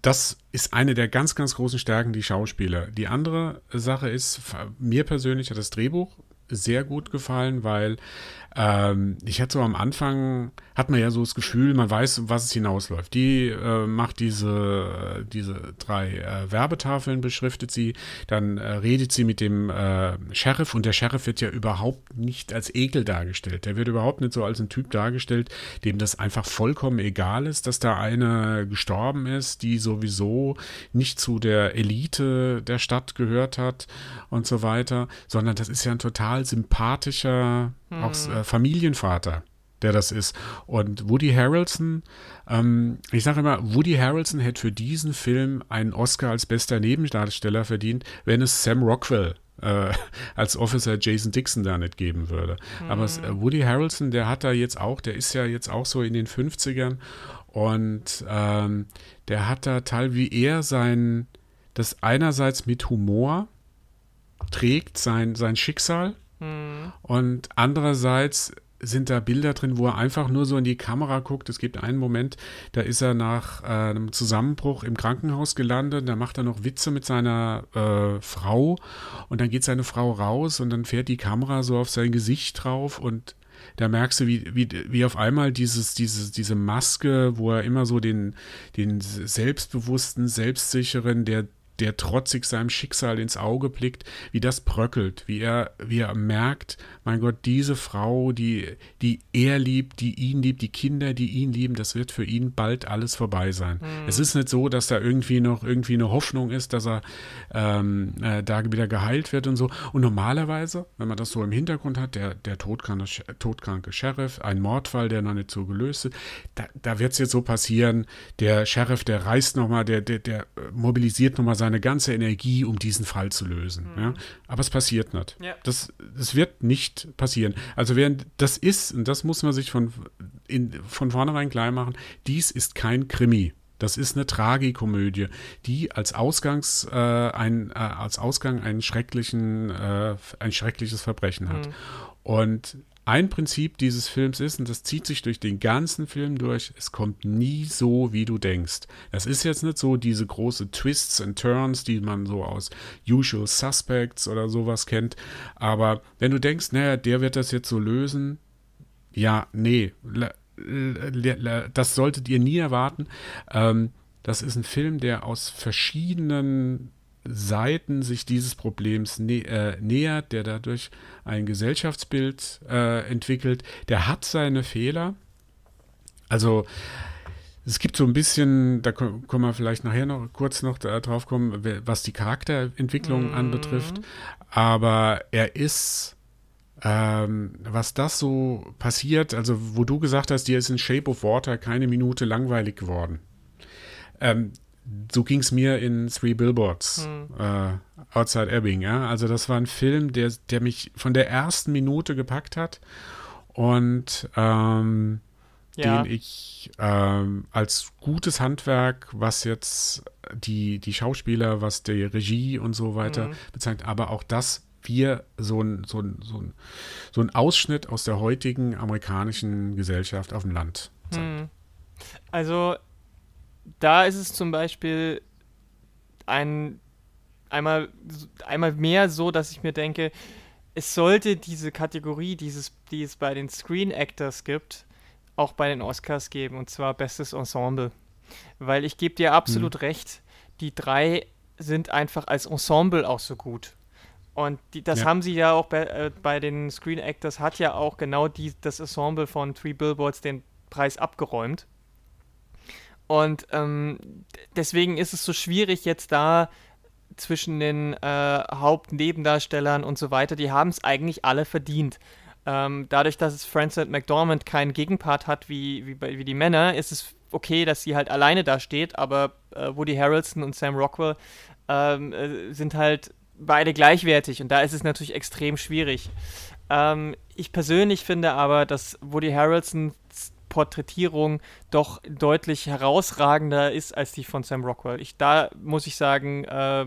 das ist eine der ganz, ganz großen Stärken, die Schauspieler. Die andere Sache ist, mir persönlich hat das Drehbuch sehr gut gefallen, weil ähm, ich hatte so am Anfang, hat man ja so das Gefühl, man weiß, was es hinausläuft. Die äh, macht diese, diese drei äh, Werbetafeln, beschriftet sie, dann äh, redet sie mit dem äh, Sheriff und der Sheriff wird ja überhaupt nicht als Ekel dargestellt. Der wird überhaupt nicht so als ein Typ dargestellt, dem das einfach vollkommen egal ist, dass da eine gestorben ist, die sowieso nicht zu der Elite der Stadt gehört hat und so weiter, sondern das ist ja ein total sympathischer hm. auch äh, Familienvater, der das ist. Und Woody Harrelson, ähm, ich sage immer, Woody Harrelson hätte für diesen Film einen Oscar als bester Nebendarsteller verdient, wenn es Sam Rockwell äh, *laughs* als Officer Jason Dixon da nicht geben würde. Mhm. Aber äh, Woody Harrelson, der hat da jetzt auch, der ist ja jetzt auch so in den 50ern und ähm, der hat da teil wie er sein, das einerseits mit Humor trägt, sein, sein Schicksal Mhm. Und andererseits sind da Bilder drin, wo er einfach nur so in die Kamera guckt. Es gibt einen Moment, da ist er nach äh, einem Zusammenbruch im Krankenhaus gelandet, da macht er noch Witze mit seiner äh, Frau. Und dann geht seine Frau raus und dann fährt die Kamera so auf sein Gesicht drauf. Und da merkst du, wie, wie, wie auf einmal dieses, dieses, diese Maske, wo er immer so den, den selbstbewussten, selbstsicheren, der der trotzig seinem Schicksal ins Auge blickt, wie das bröckelt, wie er, wie er merkt, mein Gott, diese Frau, die, die er liebt, die ihn liebt, die Kinder, die ihn lieben, das wird für ihn bald alles vorbei sein. Mhm. Es ist nicht so, dass da irgendwie noch irgendwie eine Hoffnung ist, dass er ähm, äh, da wieder geheilt wird und so. Und normalerweise, wenn man das so im Hintergrund hat, der, der todkranke, todkranke Sheriff, ein Mordfall, der noch nicht so gelöst ist, da, da wird es jetzt so passieren, der Sheriff, der reißt nochmal, der, der, der mobilisiert nochmal seine ganze Energie, um diesen Fall zu lösen. Mhm. Ja? Aber es passiert nicht. Ja. Das, das wird nicht passieren. Also während das ist, und das muss man sich von, in, von vornherein klar machen, dies ist kein Krimi. Das ist eine Tragikomödie, die als Ausgangs äh, ein äh, als Ausgang einen schrecklichen äh, ein schreckliches Verbrechen hat. Mhm. Und ein Prinzip dieses Films ist, und das zieht sich durch den ganzen Film durch, es kommt nie so, wie du denkst. Das ist jetzt nicht so diese große Twists and Turns, die man so aus Usual Suspects oder sowas kennt. Aber wenn du denkst, naja, der wird das jetzt so lösen, ja, nee, das solltet ihr nie erwarten. Ähm, das ist ein Film, der aus verschiedenen Seiten sich dieses Problems nä äh, nähert, der dadurch ein Gesellschaftsbild äh, entwickelt. Der hat seine Fehler. Also es gibt so ein bisschen, da können wir vielleicht nachher noch kurz noch drauf kommen, was die Charakterentwicklung mm. anbetrifft. Aber er ist, ähm, was das so passiert, also wo du gesagt hast, dir ist in Shape of Water keine Minute langweilig geworden. Ähm, so ging es mir in Three Billboards hm. äh, Outside Ebbing. Ja? Also das war ein Film, der, der mich von der ersten Minute gepackt hat und ähm, ja. den ich ähm, als gutes Handwerk, was jetzt die, die Schauspieler, was die Regie und so weiter mhm. bezeichnet, aber auch das wir so ein, so, ein, so, ein, so ein Ausschnitt aus der heutigen amerikanischen Gesellschaft auf dem Land zeigt. Hm. Also da ist es zum Beispiel ein, einmal, einmal mehr so, dass ich mir denke, es sollte diese Kategorie, dieses, die es bei den Screen Actors gibt, auch bei den Oscars geben, und zwar Bestes Ensemble. Weil ich gebe dir absolut mhm. recht, die drei sind einfach als Ensemble auch so gut. Und die, das ja. haben sie ja auch bei, äh, bei, den Screen Actors, hat ja auch genau die, das Ensemble von Three Billboards den Preis abgeräumt. Und ähm, deswegen ist es so schwierig jetzt da zwischen den äh, Hauptnebendarstellern und so weiter. Die haben es eigentlich alle verdient. Ähm, dadurch, dass es Frances McDormand keinen Gegenpart hat wie, wie, wie die Männer, ist es okay, dass sie halt alleine da steht, aber äh, Woody Harrelson und Sam Rockwell ähm, äh, sind halt beide gleichwertig und da ist es natürlich extrem schwierig. Ähm, ich persönlich finde aber, dass Woody Harrelsons Porträtierung doch deutlich herausragender ist als die von Sam Rockwell. Ich, da muss ich sagen, äh,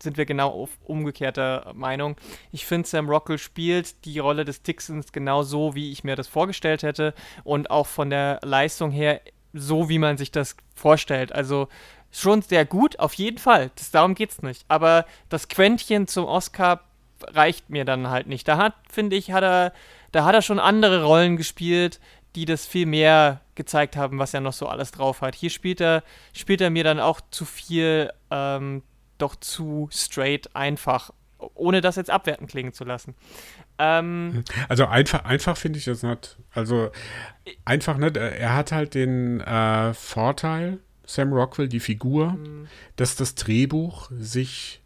sind wir genau auf umgekehrter Meinung. Ich finde, Sam Rockwell spielt die Rolle des Texans genau so, wie ich mir das vorgestellt hätte und auch von der Leistung her so, wie man sich das vorstellt. Also schon sehr gut, auf jeden Fall. Das, darum es nicht. Aber das Quäntchen zum Oscar reicht mir dann halt nicht. Da hat, finde ich, hat er, da hat er schon andere Rollen gespielt, die das viel mehr gezeigt haben, was er noch so alles drauf hat. Hier spielt er, spielt er mir dann auch zu viel, ähm, doch zu straight, einfach, ohne das jetzt abwertend klingen zu lassen. Ähm, also einfach, einfach finde ich das nicht. Also einfach nicht. Er hat halt den äh, Vorteil, Sam Rockwell, die Figur, mhm. dass das Drehbuch sich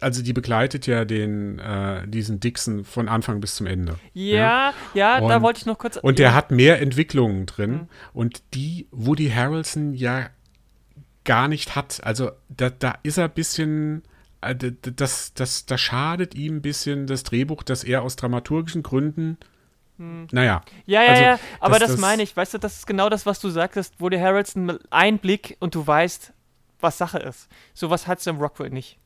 also die begleitet ja den äh, diesen Dixon von Anfang bis zum Ende. Ja, ja, ja und, da wollte ich noch kurz. Und der hat mehr Entwicklungen drin mhm. und die Woody Harrelson ja gar nicht hat. Also da, da ist er ein bisschen, äh, das, das, das schadet ihm ein bisschen das Drehbuch, dass er aus dramaturgischen Gründen hm. Naja. Ja, ja, also, ja, aber das, das, meine ich. Weißt du, das ist genau das, was du sagtest, wo der Harrelson ein Blick und du weißt, was Sache ist. Sowas hat Sam Rockwell nicht.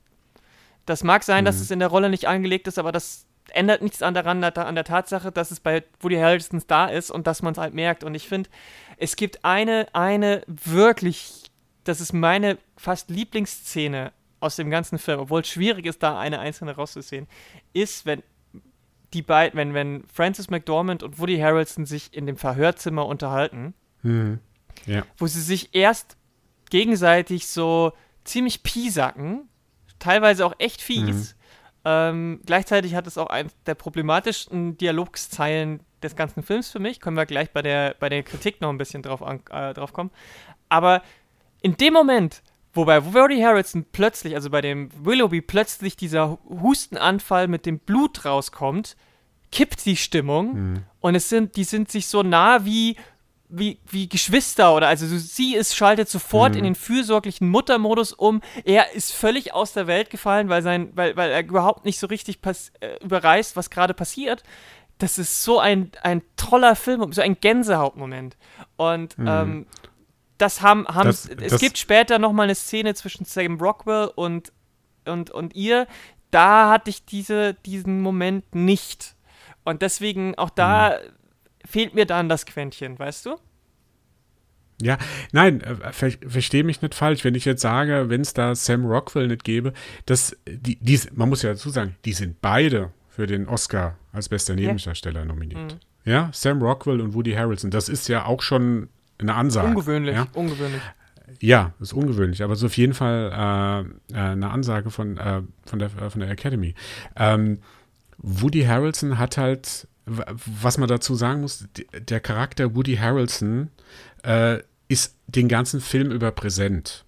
Das mag sein, mhm. dass es in der Rolle nicht angelegt ist, aber das ändert nichts an, daran, an der Tatsache, dass es bei Woody Harrelson da ist und dass man es halt merkt. Und ich finde, es gibt eine, eine wirklich, das ist meine fast Lieblingsszene aus dem ganzen Film, obwohl es schwierig ist, da eine einzelne rauszusehen, ist, wenn die beiden, wenn, wenn Francis McDormand und Woody Harrelson sich in dem Verhörzimmer unterhalten, mhm. ja. wo sie sich erst gegenseitig so ziemlich piesacken, teilweise auch echt fies. Mhm. Ähm, gleichzeitig hat es auch eines der problematischsten Dialogszeilen des ganzen Films für mich. Können wir gleich bei der, bei der Kritik noch ein bisschen drauf, an, äh, drauf kommen. Aber in dem Moment, wobei Woody Harrelson plötzlich, also bei dem Willoughby plötzlich dieser Hustenanfall mit dem Blut rauskommt, kippt die Stimmung mhm. und es sind, die sind sich so nah wie wie, wie Geschwister oder also sie ist, schaltet sofort mhm. in den fürsorglichen Muttermodus um. Er ist völlig aus der Welt gefallen, weil, sein, weil, weil er überhaupt nicht so richtig pass, äh, überreißt, was gerade passiert. Das ist so ein, ein toller Film, so ein Gänsehautmoment. Und mhm. ähm, das haben, haben das, es das gibt später nochmal eine Szene zwischen Sam Rockwell und, und, und ihr. Da hatte ich diese, diesen Moment nicht. Und deswegen auch da mhm fehlt mir dann das Quäntchen, weißt du? Ja, nein, äh, ver verstehe mich nicht falsch. Wenn ich jetzt sage, wenn es da Sam Rockwell nicht gäbe, dass die, die, man muss ja dazu sagen, die sind beide für den Oscar als bester Nebendarsteller ja. nominiert. Mhm. Ja, Sam Rockwell und Woody Harrelson. Das ist ja auch schon eine Ansage. Ungewöhnlich, ja? ungewöhnlich. Ja, ist ungewöhnlich, aber es ist auf jeden Fall äh, äh eine Ansage von, äh, von, der, von der Academy. Ähm, Woody Harrelson hat halt was man dazu sagen muss, der Charakter Woody Harrelson äh, ist den ganzen Film über präsent.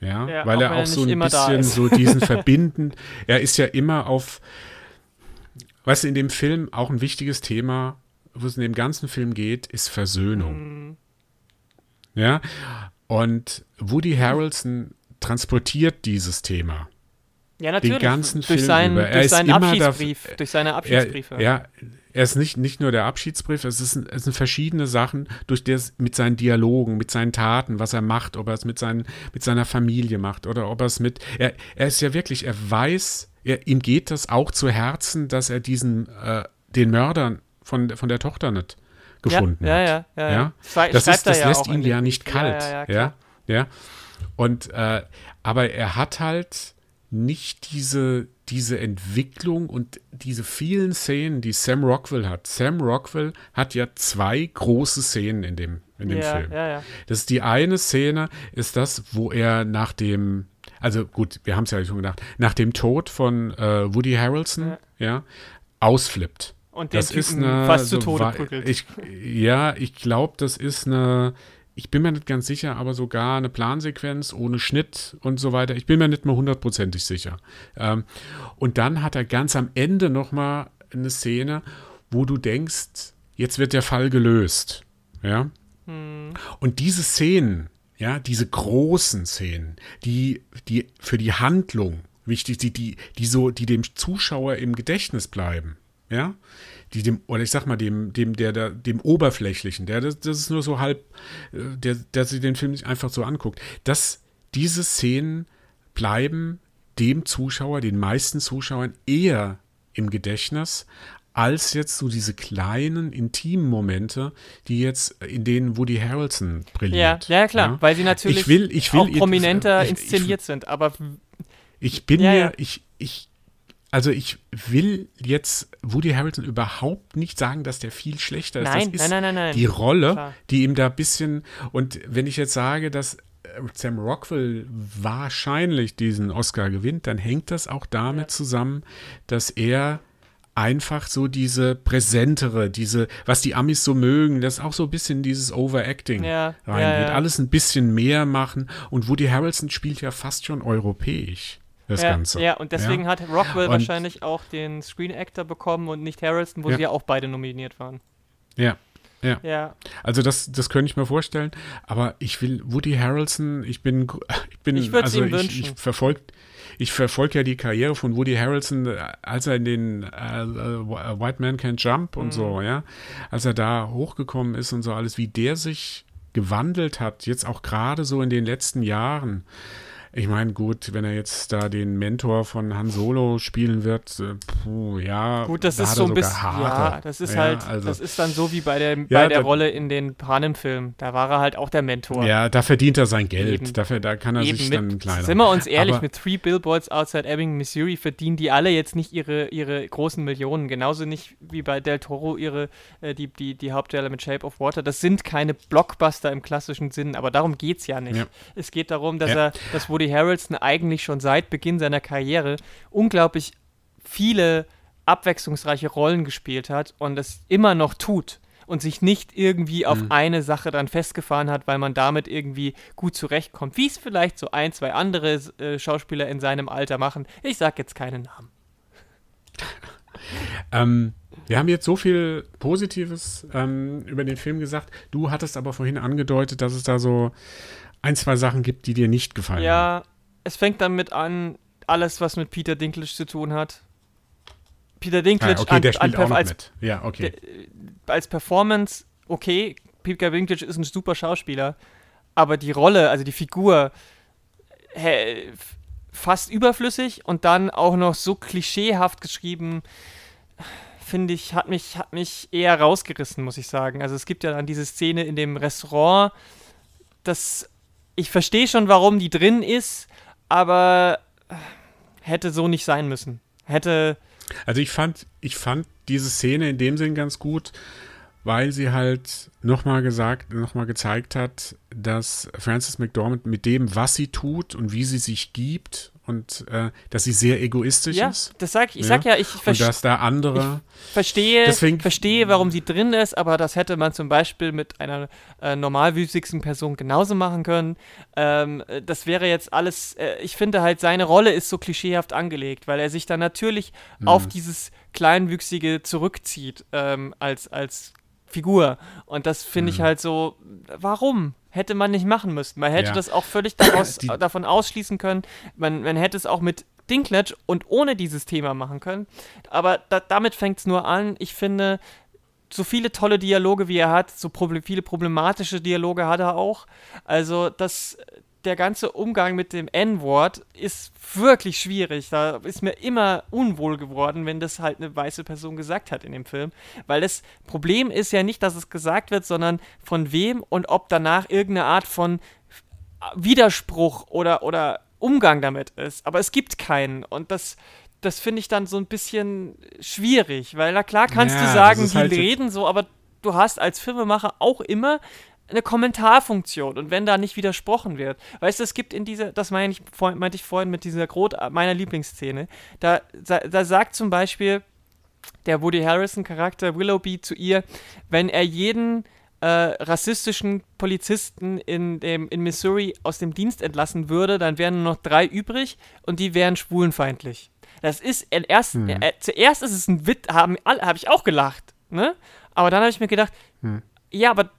Ja, ja weil er auch so ein bisschen so diesen *laughs* verbinden. Er ist ja immer auf, weißt du, in dem Film auch ein wichtiges Thema, wo es in dem ganzen Film geht, ist Versöhnung. Mhm. Ja, und Woody Harrelson transportiert dieses Thema. Ja, natürlich. Den ganzen durch Film seinen, über. Er durch seinen Abschiedsbrief, da, durch seine Abschiedsbriefe. Er, ja, er ist nicht, nicht nur der Abschiedsbrief, es, ist, es sind verschiedene Sachen, durch das mit seinen Dialogen, mit seinen Taten, was er macht, ob er es mit, seinen, mit seiner Familie macht oder ob er es mit. Er, er ist ja wirklich, er weiß, er, ihm geht das auch zu Herzen, dass er diesen, äh, den Mördern von, von der Tochter nicht gefunden ja, hat. Ja, ja, ja. ja? Das, ist, das ja lässt ihn ja nicht kalt. Ja, ja, ja, Und, äh, aber er hat halt nicht diese, diese Entwicklung und diese vielen Szenen, die Sam Rockwell hat. Sam Rockwell hat ja zwei große Szenen in dem, in dem ja, Film. Ja, ja. Das ist die eine Szene, ist das, wo er nach dem, also gut, wir haben es ja schon gedacht, nach dem Tod von äh, Woody Harrelson, ja, ausflippt. Und das ist eine, fast zu Tode prügelt. Ich, ja, ich glaube, das ist eine ich bin mir nicht ganz sicher, aber sogar eine Plansequenz ohne Schnitt und so weiter. Ich bin mir nicht mehr hundertprozentig sicher. Ähm, und dann hat er ganz am Ende nochmal eine Szene, wo du denkst, jetzt wird der Fall gelöst. Ja. Hm. Und diese Szenen, ja, diese großen Szenen, die, die für die Handlung wichtig, die, die, die so, die dem Zuschauer im Gedächtnis bleiben, ja, die dem, oder ich sag mal, dem, dem, der, der dem Oberflächlichen, der, das, das ist nur so halb, äh, der, der sich den Film nicht einfach so anguckt, dass diese Szenen bleiben dem Zuschauer, den meisten Zuschauern eher im Gedächtnis, als jetzt so diese kleinen, intimen Momente, die jetzt, in denen Woody Harrelson brilliert. Ja, ja klar, ja? weil sie natürlich ich will, ich will, auch prominenter ich, inszeniert ich, sind, aber ich bin ja, mir, ich, ich, also ich will jetzt Woody Harrelson überhaupt nicht sagen, dass der viel schlechter ist. Nein, das ist nein, nein, nein. Die Rolle, Klar. die ihm da ein bisschen, und wenn ich jetzt sage, dass Sam Rockwell wahrscheinlich diesen Oscar gewinnt, dann hängt das auch damit ja. zusammen, dass er einfach so diese präsentere, diese, was die Amis so mögen, das auch so ein bisschen dieses Overacting ja, reingeht. Ja. Alles ein bisschen mehr machen. Und Woody Harrelson spielt ja fast schon europäisch. Das ja, Ganze. Ja, und deswegen hat Rockwell und, wahrscheinlich auch den Screen Actor bekommen und nicht Harrelson, wo sie ja auch beide nominiert waren. Ja, ja. ja. Also das, das könnte ich mir vorstellen. Aber ich will Woody Harrelson, ich bin, *laughs* ich bin, ich also ich, ich verfolge ich verfolge ja die Karriere von Woody Harrelson, als er in den äh, äh, White Man Can't Jump und mhm. so, ja, als er da hochgekommen ist und so alles, wie der sich gewandelt hat, jetzt auch gerade so in den letzten Jahren. Ich meine, gut, wenn er jetzt da den Mentor von Han Solo spielen wird, äh, puh, ja. Gut, das da ist so ein bisschen, Haare. ja, das ist ja, halt, also, das ist dann so wie bei der, bei ja, der da, Rolle in den Panem-Filmen. Da war er halt auch der Mentor. Ja, da verdient er sein Geld. Eben, Dafür, da kann er sich mit, dann kleiner. Sind wir uns ehrlich, Aber, mit Three Billboards Outside Ebbing, Missouri verdienen die alle jetzt nicht ihre, ihre großen Millionen. Genauso nicht wie bei Del Toro ihre, äh, die, die, die Hauptteile mit Shape of Water. Das sind keine Blockbuster im klassischen Sinn, aber darum geht es ja nicht. Ja. Es geht darum, dass er, dass Woody Harrelson eigentlich schon seit Beginn seiner Karriere unglaublich viele abwechslungsreiche Rollen gespielt hat und es immer noch tut und sich nicht irgendwie auf mhm. eine Sache dann festgefahren hat, weil man damit irgendwie gut zurechtkommt, wie es vielleicht so ein, zwei andere äh, Schauspieler in seinem Alter machen. Ich sage jetzt keinen Namen. *laughs* ähm, wir haben jetzt so viel Positives ähm, über den Film gesagt. Du hattest aber vorhin angedeutet, dass es da so ein, zwei Sachen gibt, die dir nicht gefallen ja, haben. Ja, es fängt damit an, alles, was mit Peter Dinklage zu tun hat. Peter Dinklage ah, okay, an, der spielt an, auch als, mit. Ja, okay. Der, als Performance, okay, Peter Dinklage ist ein super Schauspieler, aber die Rolle, also die Figur, hä, fast überflüssig und dann auch noch so klischeehaft geschrieben, finde ich, hat mich, hat mich eher rausgerissen, muss ich sagen. Also es gibt ja dann diese Szene in dem Restaurant, das ich verstehe schon, warum die drin ist, aber hätte so nicht sein müssen. Hätte. Also ich fand, ich fand diese Szene in dem Sinn ganz gut, weil sie halt nochmal gesagt, nochmal gezeigt hat, dass Frances McDormand mit dem, was sie tut und wie sie sich gibt und äh, dass sie sehr egoistisch ja, ist. Das sag, ich ja? sag ja, ich, und dass da andere ich verstehe, deswegen, verstehe, warum sie drin ist, aber das hätte man zum Beispiel mit einer äh, normalwüchsigen Person genauso machen können. Ähm, das wäre jetzt alles, äh, ich finde halt, seine Rolle ist so klischeehaft angelegt, weil er sich dann natürlich mhm. auf dieses Kleinwüchsige zurückzieht ähm, als, als Figur. Und das finde ich mhm. halt so, warum? Hätte man nicht machen müssen. Man hätte ja. das auch völlig daraus, *clears throat* davon ausschließen können. Man, man hätte es auch mit Dinklage und ohne dieses Thema machen können. Aber da, damit fängt es nur an. Ich finde, so viele tolle Dialoge wie er hat, so proble viele problematische Dialoge hat er auch. Also das, der ganze Umgang mit dem N-Wort ist wirklich schwierig. Da ist mir immer unwohl geworden, wenn das halt eine weiße Person gesagt hat in dem Film. Weil das Problem ist ja nicht, dass es gesagt wird, sondern von wem und ob danach irgendeine Art von Widerspruch oder, oder Umgang damit ist. Aber es gibt keinen. Und das, das finde ich dann so ein bisschen schwierig. Weil na klar kannst ja, du sagen, die halt reden so, aber du hast als Filmemacher auch immer eine Kommentarfunktion und wenn da nicht widersprochen wird. Weißt du, es gibt in dieser, das meine ich, meinte ich vorhin mit dieser Grot, meiner Lieblingsszene, da, da sagt zum Beispiel der Woody Harrison-Charakter Willoughby zu ihr, wenn er jeden äh, rassistischen Polizisten in, dem, in Missouri aus dem Dienst entlassen würde, dann wären nur noch drei übrig und die wären schwulenfeindlich. Das ist erst, hm. äh, zuerst ist es ein Witz, habe hab ich auch gelacht, ne? Aber dann habe ich mir gedacht, hm. ja, aber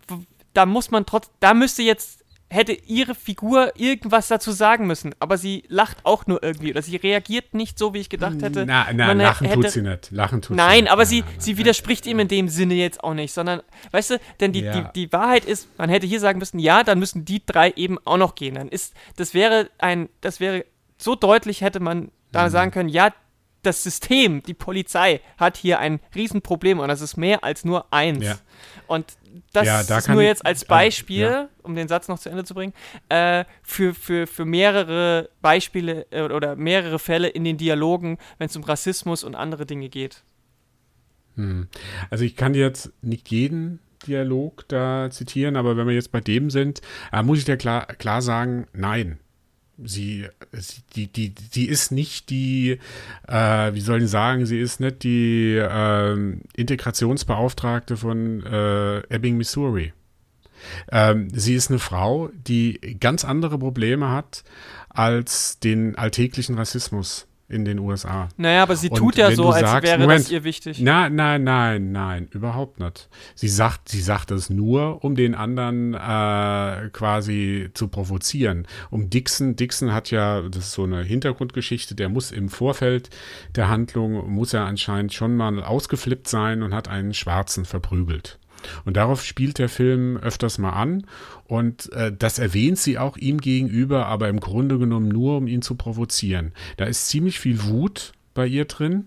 da muss man trotz, da müsste jetzt hätte ihre Figur irgendwas dazu sagen müssen, aber sie lacht auch nur irgendwie oder sie reagiert nicht so, wie ich gedacht hätte. Na, na, Man lachen hätte- tut sie nicht. Lachen tut Nein, sie nicht. aber sie, nein, sie widerspricht ihm in dem Sinne jetzt auch nicht, sondern, weißt du, denn die, Ja. die, die Wahrheit ist, man hätte hier sagen müssen, ja, dann müssen die drei eben auch noch gehen. Dann ist, das wäre ein, das wäre, so deutlich hätte man da Mhm. sagen können, ja, das System, die Polizei hat hier ein Riesenproblem und das ist mehr als nur eins. Ja. Und das Ja, da ist nur jetzt als äh, Beispiel, ja. um den Satz noch zu Ende zu bringen, äh, für, für, für mehrere Beispiele äh, oder mehrere Fälle in den Dialogen, wenn es um Rassismus und andere Dinge geht. Hm. Also ich kann jetzt nicht jeden Dialog da zitieren, aber wenn wir jetzt bei dem sind, äh, muss ich dir klar, klar sagen, nein. Sie, die, die, sie ist nicht die, äh, wie soll ich sagen, sie ist nicht die ähm, Integrationsbeauftragte von äh, Ebbing, Missouri. Ähm, sie ist eine Frau, die ganz andere Probleme hat als den alltäglichen Rassismus in den USA. Naja, aber sie Und tut ja wenn so, als sagst- wäre Moment. das ihr wichtig. Nein, nein, nein, nein, überhaupt nicht. Sie sagt, sie sagt das nur, um den anderen äh, quasi zu provozieren. Um Dixon, Dixon hat ja, das ist so eine Hintergrundgeschichte, der muss im Vorfeld der Handlung, muss er anscheinend schon mal ausgeflippt sein und hat einen Schwarzen verprügelt. Und darauf spielt der Film öfters mal an und äh, das erwähnt sie auch ihm gegenüber, aber im Grunde genommen nur, um ihn zu provozieren. Da ist ziemlich viel Wut bei ihr drin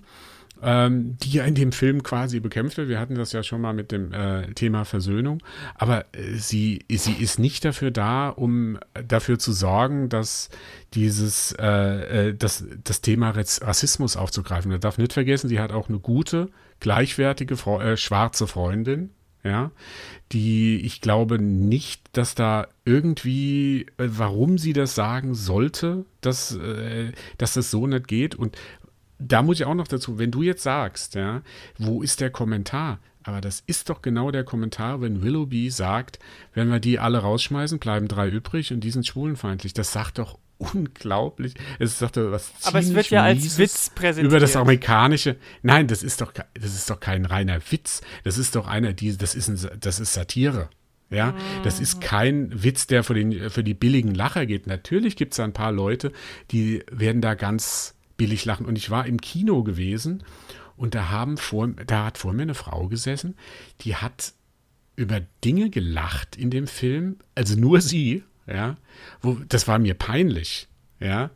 ähm, die ja in dem Film quasi bekämpft wird. Wir hatten das ja schon mal mit dem äh, Thema Versöhnung. Aber äh, sie, sie ist nicht dafür da, um dafür zu sorgen, dass dieses, äh, äh, das, das Thema Rassismus aufzugreifen. Man darf nicht vergessen, sie hat auch eine gute, gleichwertige Frau, äh, schwarze Freundin. Ja, die ich glaube nicht, dass da irgendwie, äh, warum sie das sagen sollte, dass, äh, dass das so nicht geht. Und da muss ich auch noch dazu, wenn du jetzt sagst, ja, wo ist der Kommentar? Aber das ist doch genau der Kommentar, wenn Willoughby sagt, wenn wir die alle rausschmeißen, bleiben drei übrig und die sind schwulenfeindlich. Das sagt doch unglaublich. Es sagt doch was Aber es wird ja als Witz präsentiert. über das amerikanische. Nein, das ist doch, das ist doch kein reiner Witz. Das ist doch einer, die, das ist, ein, das ist Satire. Ja, das ist kein Witz, der für, den, für die billigen Lacher geht. Natürlich gibt es ein paar Leute, die werden da ganz billig lachen. Und ich war im Kino gewesen und da haben vor, da hat vor mir eine Frau gesessen, die hat über Dinge gelacht in dem Film, also nur sie, ja, wo, das war mir peinlich, ja,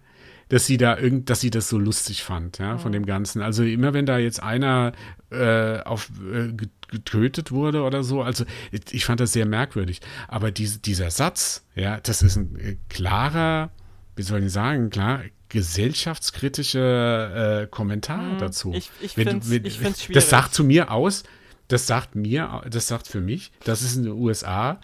dass sie da irgend, dass sie das so lustig fand, ja, von dem Ganzen. Also immer wenn da jetzt einer äh, auf äh, ge- getötet wurde oder so, also ich- fand das sehr merkwürdig. Aber dies, dieser Satz, ja, das ist ein äh, klarer, wie soll ich sagen, klar, gesellschaftskritischer äh, Kommentar dazu. Mhm. Ich- ich ich find's Das schwierig. sagt zu mir aus, das sagt mir, das sagt für mich, dass es in den USA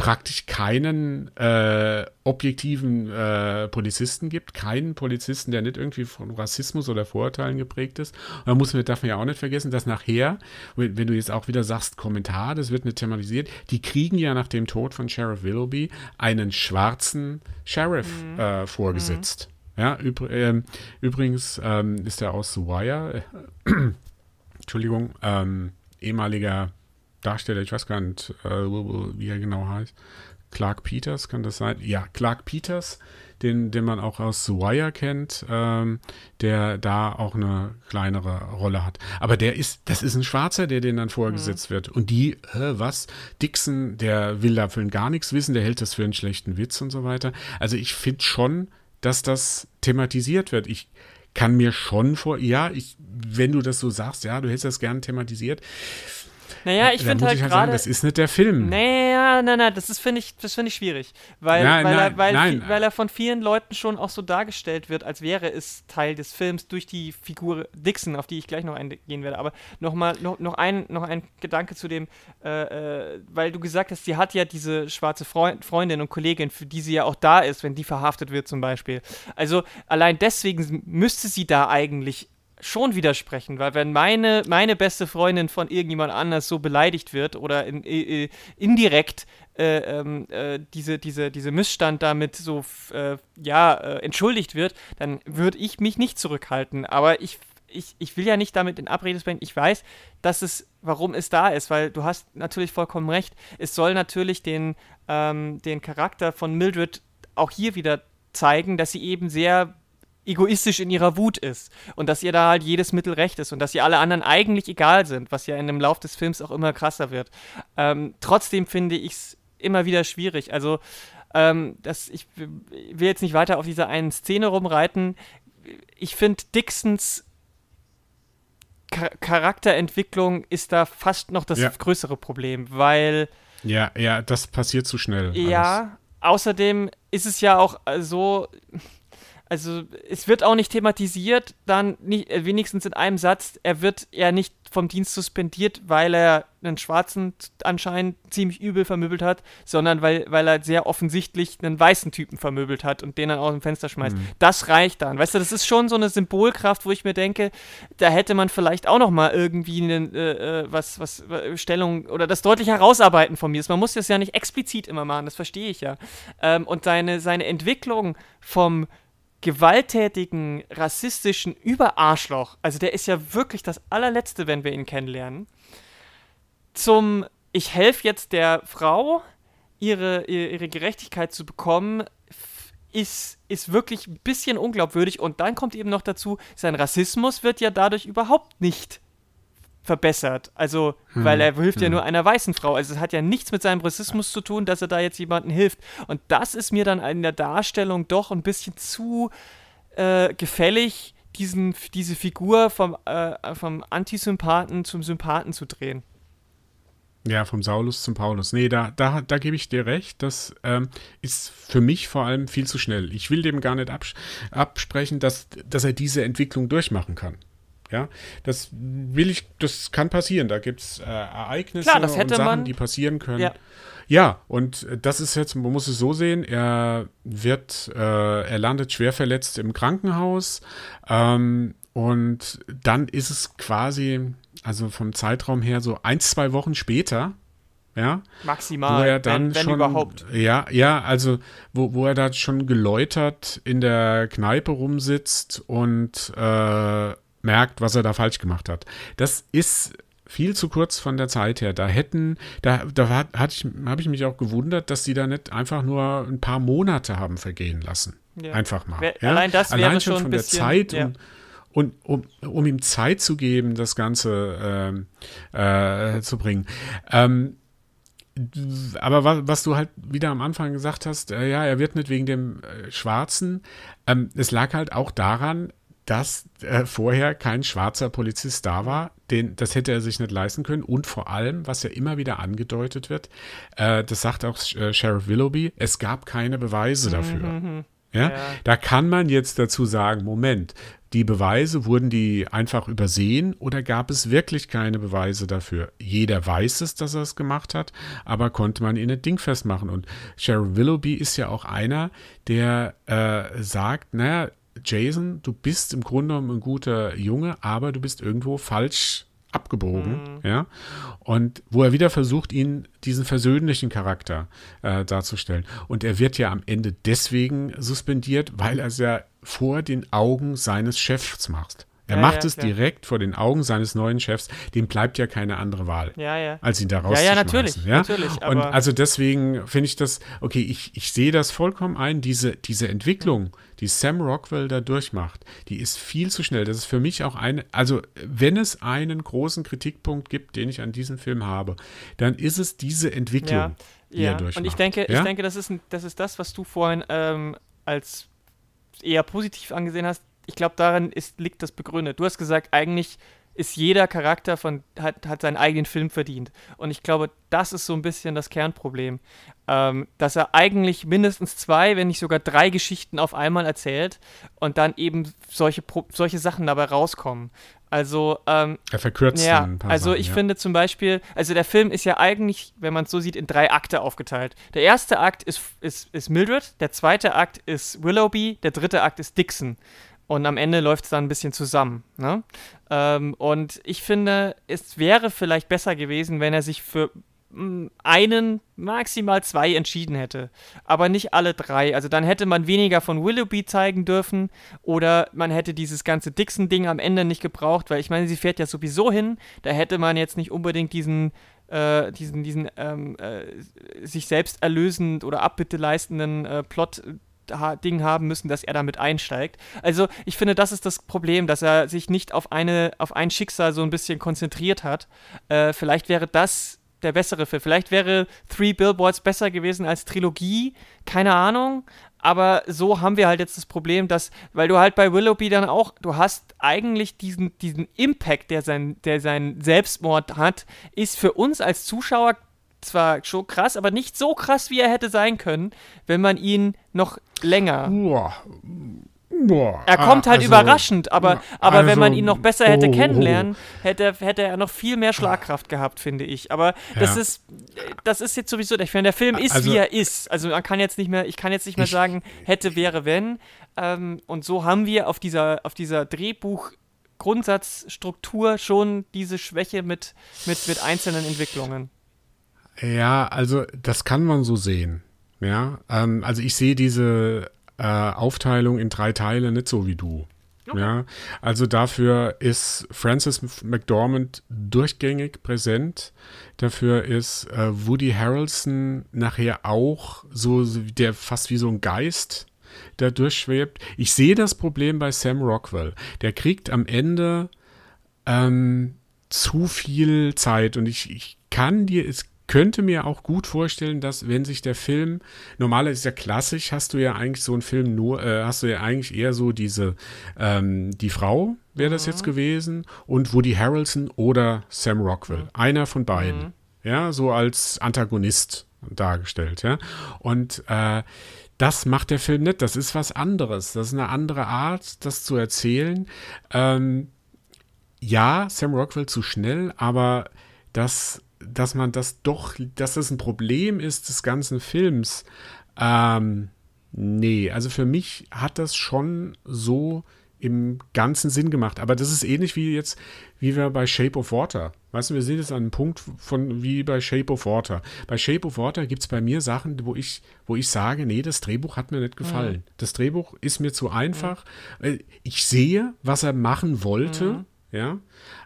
praktisch keinen äh, objektiven äh, Polizisten gibt, keinen Polizisten, der nicht irgendwie von Rassismus oder Vorurteilen geprägt ist. Und da muss man, darf man ja auch nicht vergessen, dass nachher, wenn, du jetzt auch wieder sagst, Kommentar, das wird nicht thematisiert, die kriegen ja nach dem Tod von Sheriff Willoughby einen schwarzen Sheriff äh, vorgesetzt. Ja, übr ähm, übrigens ähm, ist er aus The Wire, äh, *clears throat* Entschuldigung, ähm, ehemaliger Darsteller, ich weiß gar nicht, äh, wie er genau heißt. Clark Peters, kann das sein? Ja, Clark Peters, den, den man auch aus The Wire kennt, ähm, der da auch eine kleinere Rolle hat. Aber der ist, das ist ein Schwarzer, der den dann vorgesetzt wird. Und die, äh, was? Dixon, der will davon gar nichts wissen, der hält das für einen schlechten Witz und so weiter. Also ich finde schon, dass das thematisiert wird. Ich kann mir schon vor, ja, ich, wenn du das so sagst, ja, du hättest das gern thematisiert, Naja, ich finde halt ich halt sagen, gerade. das ist nicht der Film. Naja, nein, nein, das ist, finde ich, das finde ich schwierig. Weil, Nein, weil, nein, er, weil, nein. weil er von vielen Leuten schon auch so dargestellt wird, als wäre es Teil des Films durch die Figur Dixon, auf die ich gleich noch eingehen werde. Aber nochmal, noch, noch, ein, noch ein Gedanke zu dem, äh, äh, weil du gesagt hast, sie hat ja diese schwarze Freund, Freundin und Kollegin, für die sie ja auch da ist, wenn die verhaftet wird zum Beispiel. Also allein deswegen müsste sie da eigentlich schon widersprechen, weil wenn meine, meine beste Freundin von irgendjemand anders so beleidigt wird oder in, äh, indirekt äh, ähm, äh, diese, diese, diese Missstand damit so äh, ja, äh, entschuldigt wird, dann würde ich mich nicht zurückhalten. Aber ich, ich, ich will ja nicht damit in Abrede sprechen. Ich weiß, dass es, warum es da ist, weil du hast natürlich vollkommen recht. Es soll natürlich den, ähm, den Charakter von Mildred auch hier wieder zeigen, dass sie eben sehr egoistisch in ihrer Wut ist und dass ihr da halt jedes Mittel recht ist und dass ihr alle anderen eigentlich egal sind, was ja in dem Lauf des Films auch immer krasser wird. Ähm, trotzdem finde ich es immer wieder schwierig. Also ähm, das, ich will jetzt nicht weiter auf dieser einen Szene rumreiten. Ich finde Dixons Charakterentwicklung ist da fast noch das ja. größere Problem, weil. Ja, ja, das passiert zu schnell. Ja, alles. außerdem ist es ja auch so, also es wird auch nicht thematisiert, dann nicht, äh, wenigstens in einem Satz, er wird ja nicht vom Dienst suspendiert, weil er einen Schwarzen anscheinend ziemlich übel vermöbelt hat, sondern weil, weil er sehr offensichtlich einen weißen Typen vermöbelt hat und den dann aus dem Fenster schmeißt. Mhm. Das reicht dann. Weißt du, das ist schon so eine Symbolkraft, wo ich mir denke, da hätte man vielleicht auch noch mal irgendwie eine, äh, äh was, was, Stellung oder das deutlich herausarbeiten von mir. Man muss das ja nicht explizit immer machen, das verstehe ich ja. Ähm, und seine, seine Entwicklung vom gewalttätigen, rassistischen Überarschloch, also der ist ja wirklich das allerletzte, wenn wir ihn kennenlernen, zum ich helfe jetzt der Frau, ihre, ihre Gerechtigkeit zu bekommen, ist, ist wirklich ein bisschen unglaubwürdig. Und dann kommt eben noch dazu, sein Rassismus wird ja dadurch überhaupt nicht verbessert. Also, hm. weil er hilft hm. ja nur einer weißen Frau. Also, es hat ja nichts mit seinem Rassismus zu tun, dass er da jetzt jemandem hilft. Und das ist mir dann in der Darstellung doch ein bisschen zu äh, gefällig, diesen, diese Figur vom, äh, vom Antisympathen zum Sympathen zu drehen. Ja, vom Saulus zum Paulus. Nee, da, da, da gebe ich dir recht. Das ähm, ist für mich vor allem viel zu schnell. Ich will dem gar nicht abs absprechen, dass, dass er diese Entwicklung durchmachen kann. Ja, das will ich, das kann passieren. Da gibt es äh, Ereignisse Klar, und Sachen, man, die passieren können. Ja. ja. und das ist jetzt, man muss es so sehen, er wird, äh, er landet schwer verletzt im Krankenhaus ähm, und dann ist es quasi, also vom Zeitraum her so ein, zwei Wochen später, ja. Maximal, wo er dann wenn, wenn schon, überhaupt. Ja, ja, also wo, wo er da schon geläutert in der Kneipe rumsitzt und äh, merkt, was er da falsch gemacht hat. Das ist viel zu kurz von der Zeit her. Da hätten, da, da hatte ich, habe ich mich auch gewundert, dass sie da nicht einfach nur ein paar Monate haben vergehen lassen. Ja. Einfach mal. Wer, ja? Allein das allein wäre schon von bisschen, der Zeit ja. und, und um, um ihm Zeit zu geben, das Ganze ähm, äh, zu bringen. Ähm, aber was, was, du halt wieder am Anfang gesagt hast, äh, ja, er wird nicht wegen dem äh, Schwarzen. Ähm, es lag halt auch daran, dass äh, vorher kein schwarzer Polizist da war. Den, das hätte er sich nicht leisten können. Und vor allem, was ja immer wieder angedeutet wird, äh, das sagt auch äh, Sheriff Willoughby, es gab keine Beweise dafür. Mhm. Ja? ja? Da kann man jetzt dazu sagen, Moment, die Beweise, wurden die einfach übersehen oder gab es wirklich keine Beweise dafür? Jeder weiß es, dass er es gemacht hat, aber konnte man ihn nicht dingfest machen. Und Sheriff Willoughby ist ja auch einer, der äh, sagt, naja, Jason, du bist im Grunde genommen ein guter Junge, aber du bist irgendwo falsch abgebogen, mhm. ja. Und wo er wieder versucht, ihn diesen versöhnlichen Charakter äh, darzustellen. Und er wird ja am Ende deswegen suspendiert, weil er es ja vor den Augen seines Chefs macht. Er ja, macht ja, es klar. direkt vor den Augen seines neuen Chefs. Dem bleibt ja keine andere Wahl, ja, als ihn da rauszuschmeißen. Ja, ja, natürlich. Ja? natürlich Und also deswegen finde ich das, okay, ich, ich sehe das vollkommen ein, diese, diese Entwicklung, die Sam Rockwell da durchmacht, die ist viel zu schnell. Das ist für mich auch eine, also wenn es einen großen Kritikpunkt gibt, den ich an diesem Film habe, dann ist es diese Entwicklung, die er durchmacht. Und ich denke, ich denke, das ist, das ist das, was du vorhin ähm, als eher positiv angesehen hast ich glaube, daran ist, liegt das begründet. Du hast gesagt, eigentlich ist jeder Charakter von, hat, hat seinen eigenen Film verdient. Und ich glaube, das ist so ein bisschen das Kernproblem. Ähm, dass er eigentlich mindestens zwei, wenn nicht sogar drei Geschichten auf einmal erzählt und dann eben solche, solche Sachen dabei rauskommen. Also, ähm, er verkürzt ja, ein paar also Sachen, ich ja. finde zum Beispiel, also der Film ist ja eigentlich, wenn man es so sieht, in drei Akte aufgeteilt. Der erste Akt ist, ist, ist Mildred, der zweite Akt ist Willoughby, der dritte Akt ist Dixon und am Ende läuft es dann ein bisschen zusammen. Ne? Ähm, und ich finde, es wäre vielleicht besser gewesen, wenn er sich für einen, maximal zwei entschieden hätte. Aber nicht alle drei. Also dann hätte man weniger von Willoughby zeigen dürfen oder man hätte dieses ganze Dixon-Ding am Ende nicht gebraucht, weil ich meine, sie fährt ja sowieso hin. Da hätte man jetzt nicht unbedingt diesen, äh, diesen, diesen ähm, äh, sich selbst erlösend oder Abbitte leistenden äh, Plot Ding haben müssen, dass er damit einsteigt. Also ich finde, das ist das Problem, dass er sich nicht auf eine auf ein Schicksal so ein bisschen konzentriert hat. Äh, vielleicht wäre das der bessere Film. Vielleicht wäre Three Billboards besser gewesen als Trilogie, keine Ahnung. Aber so haben wir halt jetzt das Problem, dass, weil du halt bei Willoughby dann auch, du hast eigentlich diesen, diesen Impact, der sein, der sein Selbstmord hat, ist für uns als Zuschauer zwar schon krass, aber nicht so krass, wie er hätte sein können, wenn man ihn noch länger. Boah. Boah, er kommt halt also, überraschend, aber, aber also, wenn man ihn noch besser hätte oh, kennenlernen, hätte, hätte er noch viel mehr Schlagkraft gehabt, finde ich. Aber das ja. ist das ist jetzt sowieso, ich meine, der Film ist, also, wie er ist. Also man kann jetzt nicht mehr, ich kann jetzt nicht mehr sagen, hätte, wäre, wenn. Ähm, und so haben wir auf dieser, auf dieser Drehbuch- Grundsatzstruktur schon diese Schwäche mit, mit, mit einzelnen Entwicklungen. Ja, also das kann man so sehen. Ja, ähm, also ich sehe diese äh, Aufteilung in drei Teile nicht so wie du. Okay. Ja, also dafür ist Francis McDormand durchgängig präsent. Dafür ist äh, Woody Harrelson nachher auch so, der fast wie so ein Geist, der durchschwebt. Ich sehe das Problem bei Sam Rockwell. Der kriegt am Ende ähm, zu viel Zeit und ich, ich kann dir, es könnte mir auch gut vorstellen, dass wenn sich der Film, normalerweise ist ja klassisch, hast du ja eigentlich so einen Film nur, äh, hast du ja eigentlich eher so diese, ähm, die Frau wäre das mhm. jetzt gewesen und Woody Harrelson oder Sam Rockwell. Mhm. Einer von beiden. Mhm. Ja, so als Antagonist dargestellt, ja. Und äh, das macht der Film nicht. Das ist was anderes. Das ist eine andere Art, das zu erzählen. Ähm, ja, Sam Rockwell zu schnell, aber das dass man das doch, dass das ein Problem ist des ganzen Films. Ähm, nee, also für mich hat das schon so im ganzen Sinn gemacht. Aber das ist ähnlich wie jetzt, wie wir bei Shape of Water. Weißt du, wir sind jetzt an einem Punkt von wie bei Shape of Water. Bei Shape of Water gibt es bei mir Sachen, wo ich, wo ich sage, nee, das Drehbuch hat mir nicht gefallen. Mhm. Das Drehbuch ist mir zu einfach. Mhm. Ich sehe, was er machen wollte, mhm. ja,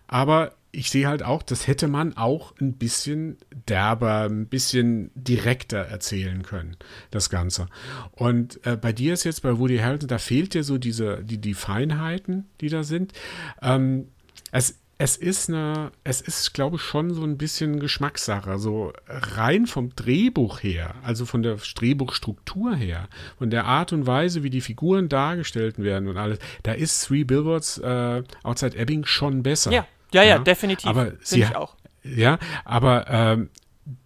aber ich sehe halt auch, das hätte man auch ein bisschen derber, ein bisschen direkter erzählen können, das Ganze. Und äh, bei dir ist jetzt bei Woody Harrelson, da fehlt dir so diese, die, die Feinheiten, die da sind. Ähm, es, es ist eine, es ist, glaube ich, schon so ein bisschen Geschmackssache. So rein vom Drehbuch her, also von der Drehbuchstruktur her, von der Art und Weise, wie die Figuren dargestellt werden und alles, da ist Three Billboards äh, Outside Ebbing schon besser. Ja, ja, ja, definitiv. Aber sie ich auch. Ja, aber ähm,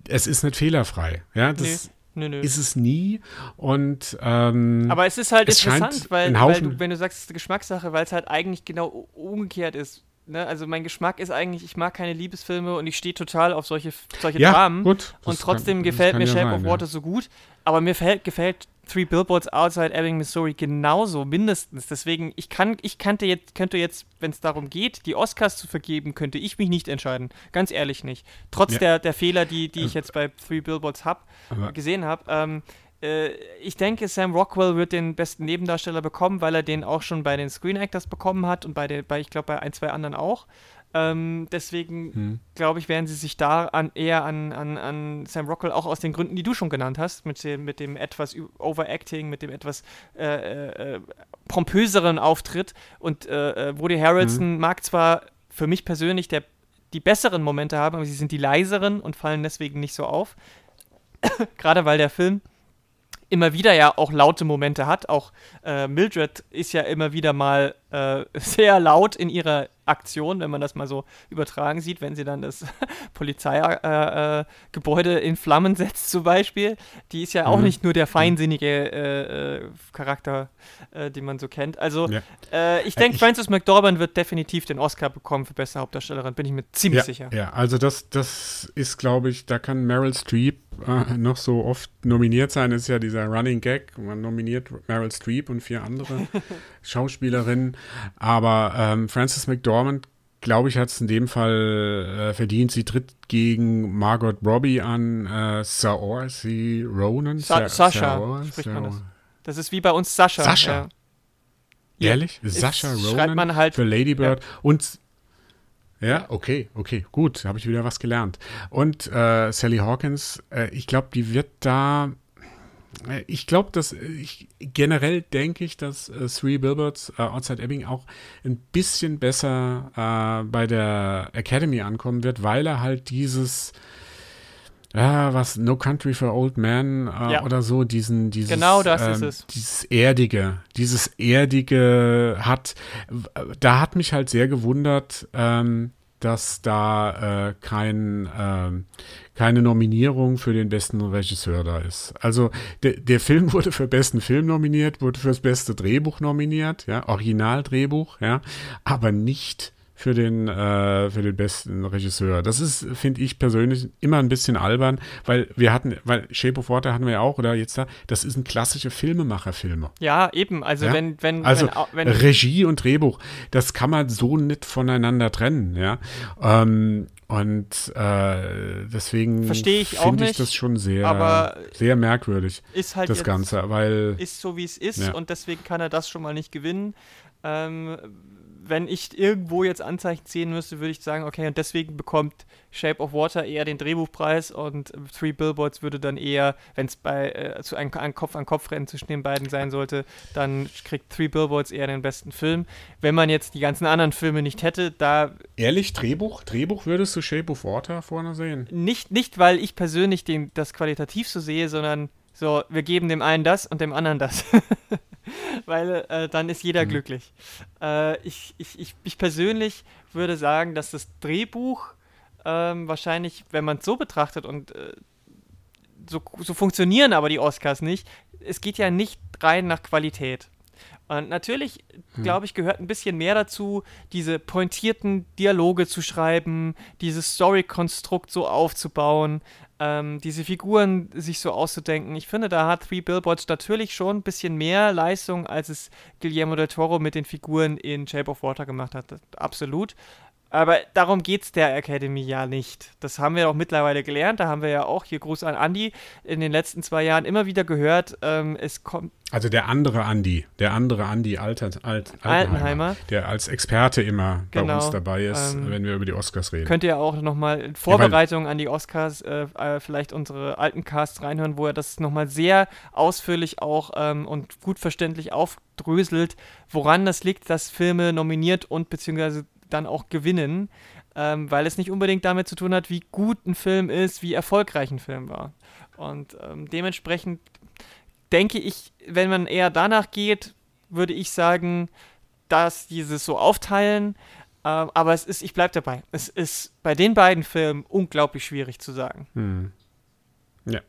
es ist nicht fehlerfrei. Ja, das nö, nö, nö. ist es nie. Und ähm, aber es ist halt es interessant, weil, weil du, wenn du sagst, es ist eine Geschmackssache, weil es halt eigentlich genau umgekehrt ist. Ne? Also mein Geschmack ist eigentlich, ich mag keine Liebesfilme und ich stehe total auf solche, solche ja, Dramen. Gut, und trotzdem kann, gefällt mir Shape sein, of Water ja. so gut. Aber mir gefällt, gefällt Three Billboards Outside Ebbing, Missouri genauso, mindestens. Deswegen, ich kann, ich kannte jetzt, könnte jetzt, wenn es darum geht, die Oscars zu vergeben, könnte ich mich nicht entscheiden. Ganz ehrlich nicht. Trotz ja. der, der Fehler, die, die ich jetzt bei Three Billboards hab, gesehen habe. Ähm, äh, ich denke, Sam Rockwell wird den besten Nebendarsteller bekommen, weil er den auch schon bei den Screen Actors bekommen hat und bei, den, bei ich glaube, bei ein, zwei anderen auch. Ähm, deswegen hm. glaube ich, werden sie sich da an, eher an, an, an Sam Rockwell auch aus den Gründen, die du schon genannt hast, mit dem, mit dem etwas Overacting, mit dem etwas äh, äh, äh pompöseren Auftritt. Und äh, äh, Woody Harrelson hm. mag zwar für mich persönlich der, die besseren Momente haben, aber sie sind die leiseren und fallen deswegen nicht so auf. *coughs* Gerade weil der Film immer wieder ja auch laute Momente hat. Auch äh, Mildred ist ja immer wieder mal äh, *laughs* sehr laut in ihrer Aktion, wenn man das mal so übertragen sieht, wenn sie dann das *laughs* Polizeigebäude äh, äh in Flammen setzt zum Beispiel. Die ist ja auch mhm. nicht nur der mhm. feinsinnige äh, äh, Charakter, den man so kennt. Also ja. ich denke, Frances McDormand wird definitiv den Oscar bekommen für beste Hauptdarstellerin, bin ich mir ziemlich ja, sicher. Ja, also das, das ist, glaube ich, da kann Meryl Streep noch so oft nominiert sein. Das ist ja dieser Running Gag. Man nominiert Meryl Streep und vier andere *laughs* Schauspielerinnen. Aber ähm, Frances McDormand glaube ich, hat es in dem Fall äh, verdient. Sie tritt gegen Margot Robbie an, äh, Saoirse Ronan. Sa Sa Sascha, Saor- spricht man Saor- das. Das ist wie bei uns Sascha. Sascha? Ja. Ehrlich? Ist- Sascha Ronan man halt- für Lady Bird und ja, okay, okay, gut, habe ich wieder was gelernt. Und äh, Sally Hawkins, äh, ich glaube, die wird da, ich glaube, dass ich generell denke ich, dass äh, Three Billboards äh, Outside Ebbing auch ein bisschen besser äh, bei der Academy ankommen wird, weil er halt dieses ja, was No Country for Old Men äh, Ja. oder so, diesen, dieses, Genau das ähm, ist es. dieses Erdige, dieses Erdige hat, da hat mich halt sehr gewundert, ähm, dass da äh, kein, ähm, keine Nominierung für den besten Regisseur da ist. Also der, der Film *laughs* wurde für besten Film nominiert, wurde fürs beste Drehbuch nominiert, ja, Originaldrehbuch, ja, aber nicht für den, äh, für den besten Regisseur. Das ist, finde ich persönlich, immer ein bisschen albern, weil wir hatten, weil Shape of Water hatten wir ja auch, oder jetzt da, das ist ein klassische Filmemacherfilme. Ja, eben. Also Ja? wenn, wenn, Also wenn, wenn, Regie und Drehbuch, das kann man so nicht voneinander trennen, ja. Ähm, und äh, deswegen Verstehe ich auch finde ich nicht, das schon sehr, aber sehr merkwürdig, ist halt das Ganze, weil ist so wie es ist Ja. und deswegen kann er das schon mal nicht gewinnen. Ähm, wenn ich irgendwo jetzt Anzeichen sehen müsste, würde ich sagen, okay, und deswegen bekommt Shape of Water eher den Drehbuchpreis und Three Billboards würde dann eher, wenn es bei äh, zu einem, ein Kopf-an-Kopf-Rennen zwischen den beiden sein sollte, dann kriegt Three Billboards eher den besten Film. Wenn man jetzt die ganzen anderen Filme nicht hätte, da ehrlich, Drehbuch, Drehbuch würdest du Shape of Water vorne sehen? nicht, nicht weil ich persönlich den, das qualitativ so sehe, sondern so, wir geben dem einen das und dem anderen das. *laughs* *laughs* weil äh, dann ist jeder Mhm. glücklich. Äh, ich, ich, ich, ich persönlich würde sagen, dass das Drehbuch ähm, wahrscheinlich, wenn man es so betrachtet und äh, so, so funktionieren aber die Oscars nicht, es geht ja nicht rein nach Qualität. Und natürlich, glaube ich, gehört ein bisschen mehr dazu, diese pointierten Dialoge zu schreiben, dieses Story-Konstrukt so aufzubauen, ähm, diese Figuren sich so auszudenken. Ich finde, da hat Three Billboards natürlich schon ein bisschen mehr Leistung, als es Guillermo del Toro mit den Figuren in Shape of Water gemacht hat. Absolut. Aber darum geht es der Academy ja nicht. Das haben wir auch mittlerweile gelernt. Da haben wir ja auch, hier Gruß an Andy, in den letzten zwei Jahren immer wieder gehört, ähm, es kommt Also der andere Andi, der andere Andi Alter, Alt, Altenheimer, Altenheimer. der als Experte immer bei Genau, uns dabei ist, ähm, wenn wir über die Oscars reden. Könnt ihr auch nochmal in Vorbereitung an die Oscars äh, äh, vielleicht unsere alten Casts reinhören, wo er das nochmal sehr ausführlich auch ähm, und gut verständlich aufdröselt, woran das liegt, dass Filme nominiert und beziehungsweise dann auch gewinnen, ähm, weil es nicht unbedingt damit zu tun hat, wie gut ein Film ist, wie erfolgreich ein Film war. Und ähm, dementsprechend denke ich, wenn man eher danach geht, würde ich sagen, dass dieses so aufteilen, ähm, aber es ist, ich bleibe dabei. Es ist bei den beiden Filmen unglaublich schwierig zu sagen. Hm. Ja.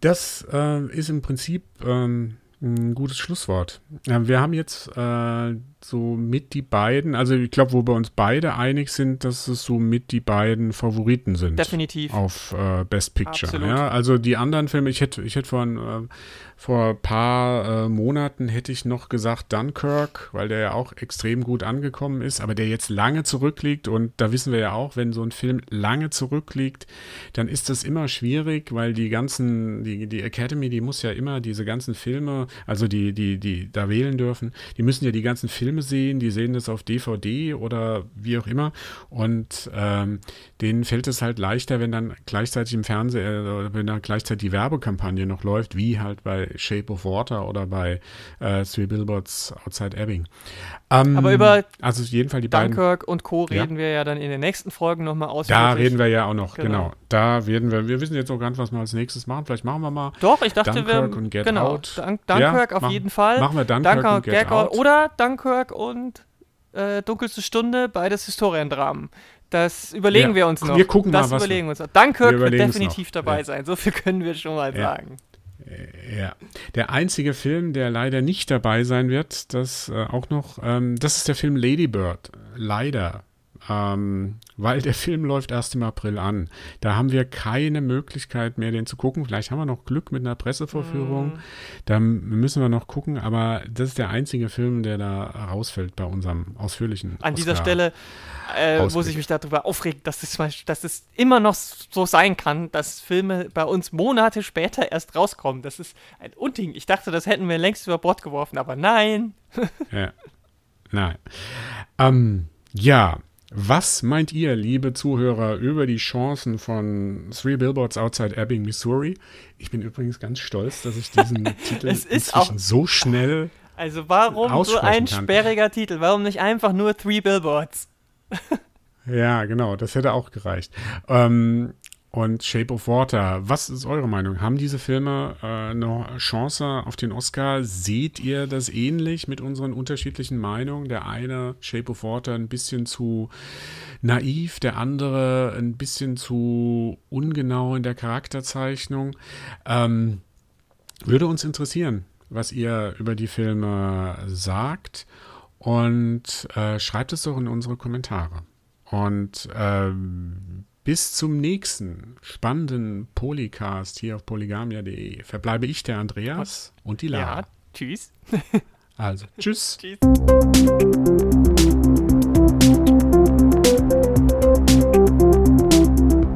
Das äh, ist im Prinzip ähm, ein gutes Schlusswort. Ja, wir haben jetzt äh, so mit die beiden, also ich glaube, wo wir uns beide einig sind, dass es so mit die beiden Favoriten sind. Definitiv. Auf äh, Best Picture. Absolut. Ja, also die anderen Filme, ich hätte, ich hätte vor, ein, äh, vor ein paar äh, Monaten hätte ich noch gesagt Dunkirk, weil der ja auch extrem gut angekommen ist, aber der jetzt lange zurückliegt und da wissen wir ja auch, wenn so ein Film lange zurückliegt, dann ist das immer schwierig, weil die ganzen, die, die Academy, die muss ja immer diese ganzen Filme, also die, die, die da wählen dürfen, die müssen ja die ganzen Filme sehen, die sehen das auf DVD oder wie auch immer und ähm, denen fällt es halt leichter, wenn dann gleichzeitig im Fernsehen, äh, oder wenn dann gleichzeitig die Werbekampagne noch läuft, wie halt bei Shape of Water oder bei äh, Three Billboards Outside Ebbing. Ähm, Aber über also jeden Fall die beiden. Dunkirk und Co. Ja. reden wir ja dann in den nächsten Folgen nochmal ausführlich. Da reden wir ja auch noch, Genau. genau. Da werden wir, wir wissen jetzt noch gar nicht, was wir als nächstes machen. Vielleicht machen wir mal, Doch, ich dachte, Dunkirk wir. und Get genau, Out. Dunk, Dunkirk Ja, auf machen- jeden Fall. machen wir Dunkirk, und Get, Out. Oder Dunkirk und äh, Dunkelste Stunde, beides Historiendramen. Das überlegen Ja, wir uns noch. wir gucken mal, das was überlegen wir- uns noch. Dunkirk wir wird definitiv noch. dabei Ja. sein. So viel können wir schon mal Ja. sagen. Ja. Der einzige Film, der leider nicht dabei sein wird, das äh, auch noch, ähm, das ist der Film Lady Bird. Leider. Ähm, weil der *laughs* Film läuft erst im April an. Da haben wir keine Möglichkeit mehr, den zu gucken. Vielleicht haben wir noch Glück mit einer Pressevorführung. Mm. Da müssen wir noch gucken, aber das ist der einzige Film, der da rausfällt bei unserem ausführlichen. An dieser Stelle äh, muss ich mich darüber aufregen, dass es, dass es immer noch so sein kann, dass Filme bei uns Monate später erst rauskommen. Das ist ein Unding. Ich dachte, das hätten wir längst über Bord geworfen, aber nein. *laughs* ja. Nein. Ähm, ja, was meint ihr, liebe Zuhörer, über die Chancen von Three Billboards Outside Ebbing, Missouri? Ich bin übrigens ganz stolz, dass ich diesen *laughs* Titel es ist auch, so schnell. Also warum so ein kann. sperriger Titel? Warum nicht einfach nur Three Billboards? ja, genau, das hätte auch gereicht. Ähm, und Shape of Water. Was ist eure Meinung? Haben diese Filme äh, eine Chance auf den Oscar? Seht ihr das ähnlich mit unseren unterschiedlichen Meinungen? Der eine, Shape of Water, ein bisschen zu naiv, der andere ein bisschen zu ungenau in der Charakterzeichnung. Ähm, würde uns interessieren, was ihr über die Filme sagt. Und äh, schreibt es doch in unsere Kommentare. Und ähm, bis zum nächsten spannenden Polycast hier auf polygamia.de verbleibe ich der Andreas und die Lara. Ja, tschüss. *laughs* Also, tschüss. *laughs* tschüss.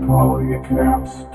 Polycast.